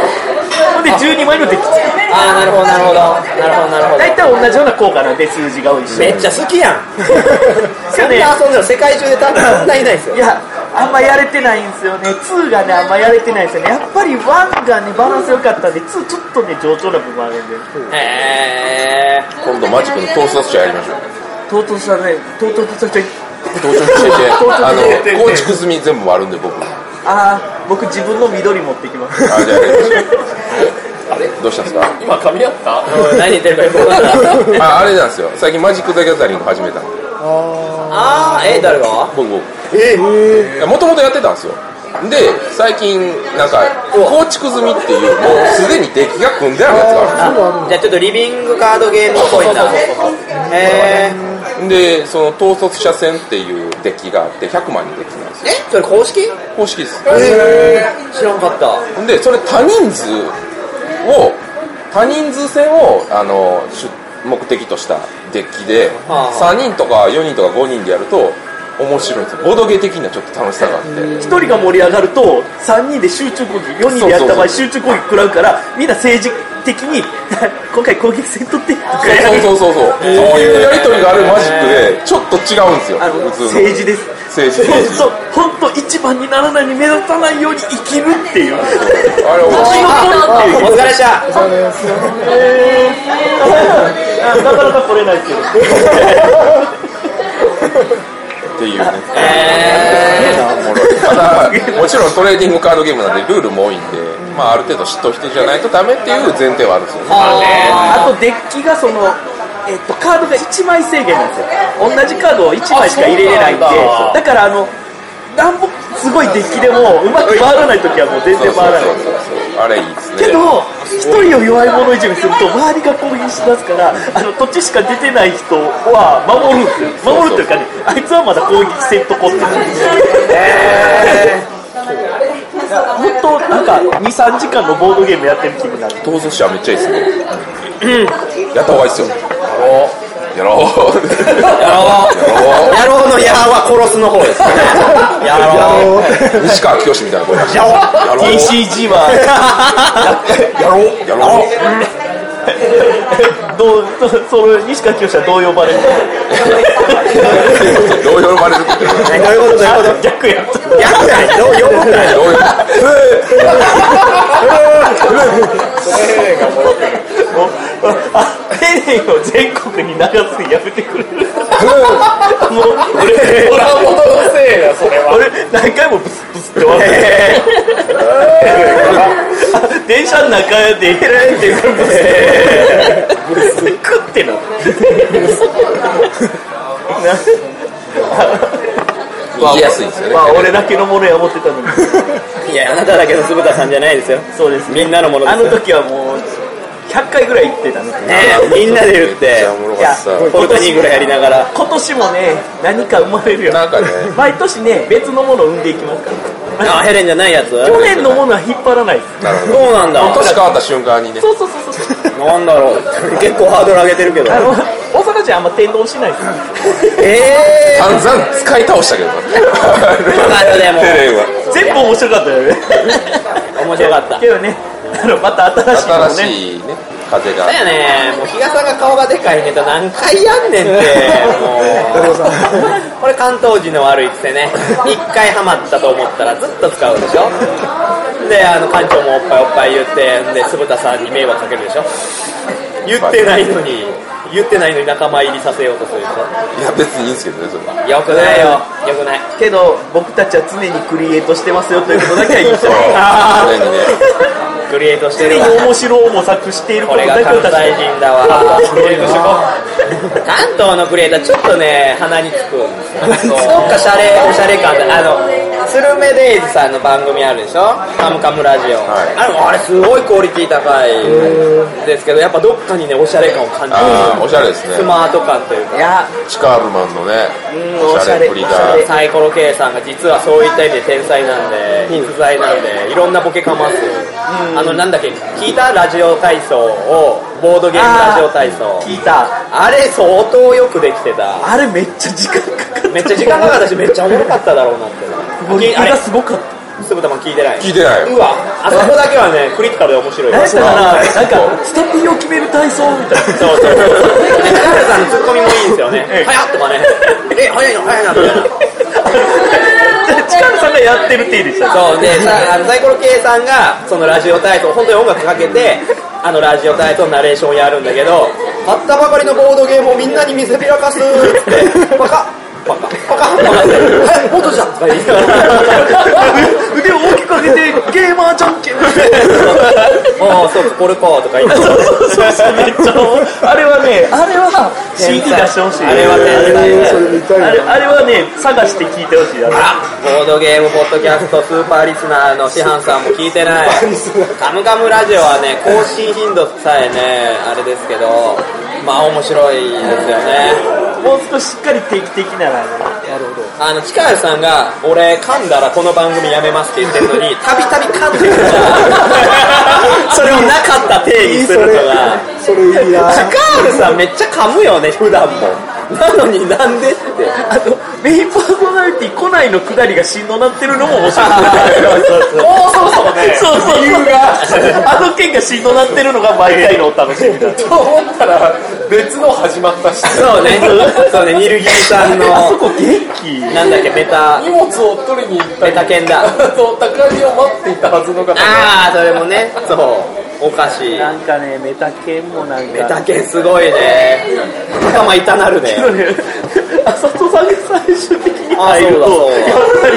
ほんで12枚のデッキ作るああなるほどなるほど。なるほどなるほど。大体同じような効果なんで数字が多いしめっちゃ好きやん。そんな遊んでる世界中で多分そんないないですよ。いやあんまやれてないんですよね。2がねあんまやれてないんですよね。やっぱり1がねバランス良かったんで2ちょっとね冗長な部分あるんで。へえ今度マジックのトーストスチャやりましょう。唐突したね唐突した人到着して て。あの構築済み全部あるんで僕ああ僕自分の緑持ってきます。あじゃああれどうしたんですか？今噛み合った？何言ってるかよくわかんないああれなんですよ。最近マジック・ザ・ギャザリング始めたんでああえ誰が？僕僕。もともとやってたんですよ。で最近なんか構築済みっていうもうすでにデッキが組んであるやつがあるじゃあちょっとリビングカードゲームっぽいんだへえでその統率者戦っていうデッキがあって100万にデッキなんですよ。えそれ公式？公式です。知らんかった。でそれ多人数を多人数戦をあの主目的としたデッキではあは3人とか4人とか5人でやると面白いんですよボードゲー的にはちょっと楽しさがあって。一人が盛り上がると3人で集中攻撃4人でやった場合集中攻撃食らうからみんな政治的に 今回攻撃戦取ってとかそうそうそうそう。そういうやり取りがあるマジックでちょっと違うんですよあの普通の。政治です。政治。政治本当本当一番にならないに目立たないように生きるっていう。あれ面白い。お疲れっしたあなかなか取れないけど っていうね。もろいただもちろんトレーディングカードゲームなんでルールも多いんで、まあ、ある程度知っとる人じゃないとダメっていう前提はあるんですよ。ねあとデッキがその、えっと、カードが1枚制限なんですよ。同じカードを1枚しか入れれないんで。だからあのなんぼすごいデッキでもうまく回らない時はもう全然回らないあれいいですね。けど一人を弱い者いじめすると周りが攻撃しますからあの土地しか出てない人は守るんですよ。守るというかねあいつはまだ攻撃せんとこってなる。んですよ本当なんか23時間のボードゲームやってる気分になる。統率者めっちゃいいですね、やった方がいいですよやろう。やろう。やろう。やろうのやは殺すの方ですね。やろう。西川きよしみたいな声出してやろう。TCG は。やろう。やろう。どうそそれ西川きよしはどう呼ばれるの？どう呼ばれる？どういうこと？どういうこと？逆やった逆だよどう呼ぶかよどういうあヘレンを全国に流す。のやめてくれるもう俺ホラーものせいやそれは俺何回もブスブスって終わってあ電車の中でヘレンって言うからブスブスクッて言いやすいですよねまあ俺だけのものや思ってたのに。いやあなただけの酢豚さんじゃないですよ。そうですみんなのものですあの時はもう100回ぐらい行ってたのねみんなで言って。めっちゃおもろかった。ポルトニーぐらいやりながら。今年もね何か生まれるよ。なんかね。毎年ね別のものを生んでいきますから。あヘレンじゃないやつ？去年のものは引っ張らない。ですなるほど。そうなんだ。年変わった瞬間にね。そうそうそうそうなんだろう。結構ハードル上げてるけど。大阪人あんま天丼しないです。ええ散々使い倒したけど全部面白かったよね。面白かった。けどねまた新しいの新ねしいね風が。だよね。もう比嘉さんが顔がでかいネタ何回やんねんって。もうこれ関東人の悪い癖ね。一回ハマったと思ったらずっと使うでしょ。であの館長もおっぱいおっぱい言ってで酢豚さんに迷惑かけるでしょ。言ってないのに言ってないのに仲間入りさせようとするでしいや別にいいんですけどねそれはょよくないよ。よくない。けど僕たちは常にクリエイトしてますよということだけは言いたい。常にねクリエイトして常にるわ面白を模索しているこれが関西人だわ。関東のクリエイターちょっとね鼻につく。んですよどっかシャレおしゃれ感があのスルメデイズさんの番組あるでしょ「カムカムラジオ」はい。あれあれすごいクオリティ高いですけどやっぱどっかにねおしゃれ感を感じる。おしゃれですね。スマート感というか。いやチカールマンのねうんおしゃれ。っぷりがサイコロ K さんが実はそういった意味で天才なんで逸材なんでいろんなボケかます。あのなんだっけ聞いたラジオ体操をボードゲームラジオ体操。聞いた。あれ相当よくできてた。あれめっちゃ時間かかった。めっちゃ時間かかったしめっちゃおもろかっただろうなってクオリティあれ。がすごかった。すぶたま聞いてない。聞いてないうわあそこだけはねクリティカルで面白い何やったかな？あなんかスタピーを決める体操みたいな。そうそうそう。で北原さんのツッコミもいいんですよね。ええ。早っとかね。え早いの？早いなみたいな力さんがやってるっていいでしたそうでさあのサイコロ K さんがそのラジオ体操本当に音楽かけてあのラジオ体操ナレーションをやるんだけど買ったばかりのボードゲームをみんなに見せびらかすって。バカパカパカはい元じゃん腕を大きく上げてゲーマーじゃんけんああそうかこれかとか言いながらそうそうめっちゃあれはねあれは CD 出してほしい。あれは天才それ見たいなあれはね探して聞いてほしいあボードゲームポッドキャストスーパーリスナーの師範さんも聞いてない。カムカムラジオはね更新頻度さえねあれですけどまあ面白いですよねもう少ししっかり定期的ならね。なるほど。あの近橋さんが俺噛んだらこの番組やめますって言ってるのに たびたび噛んでるからそれをなかった定義するのが。それいいな。チカールさんめっちゃ噛むよね普段もなのになんでって。あのメインパーソナリティ来ないのくだりがしんどなってるのも面白いもうそろそろねそうそう理由があの件がしんどなってるのが毎回のお楽しみだ。と思ったら別の始まったしそうね。そうね。ニルギリさんのあそこ元気なんだっけメタ。荷物を取りに行ったメタ犬だ。あの高木を待っていたはずの方が。ああそれもね。そうおかしい。なんかねメタ犬もなんか。メタ犬すごいね。頭痛なるね。あさとさんが最終的に入るとやっぱり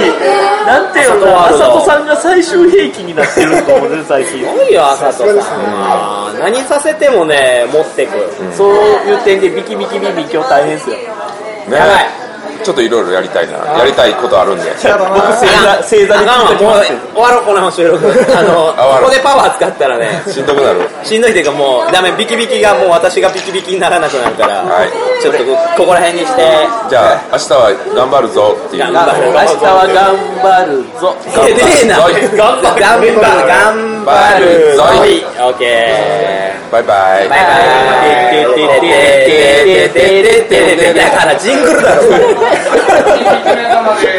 なんていうのかなああさんが最終兵器になってると思うね 最近。すごいよあさとさん。は何させてもね持ってく。そういう点でビキビキビビ今日大変ですよ。ねやばいちょっといろいろやりたいな。やりたいことあるんで。僕正座正座で聞いてきます。終わろうこの収録あのここでパワー使ったらね。しんどくなる。しんどいっていうかもうダメビキビキがもう私がビキビキにならなくなるから、はい。ちょっとこここら辺にして。じゃあ明日は頑張るぞ。っていう頑張る。明日は頑張るぞ。えねえな。ぞい頑張る頑張る。頑張るぞいオッケーバイバイ。バイバイ。だからジングルだろきみつめさまでーす。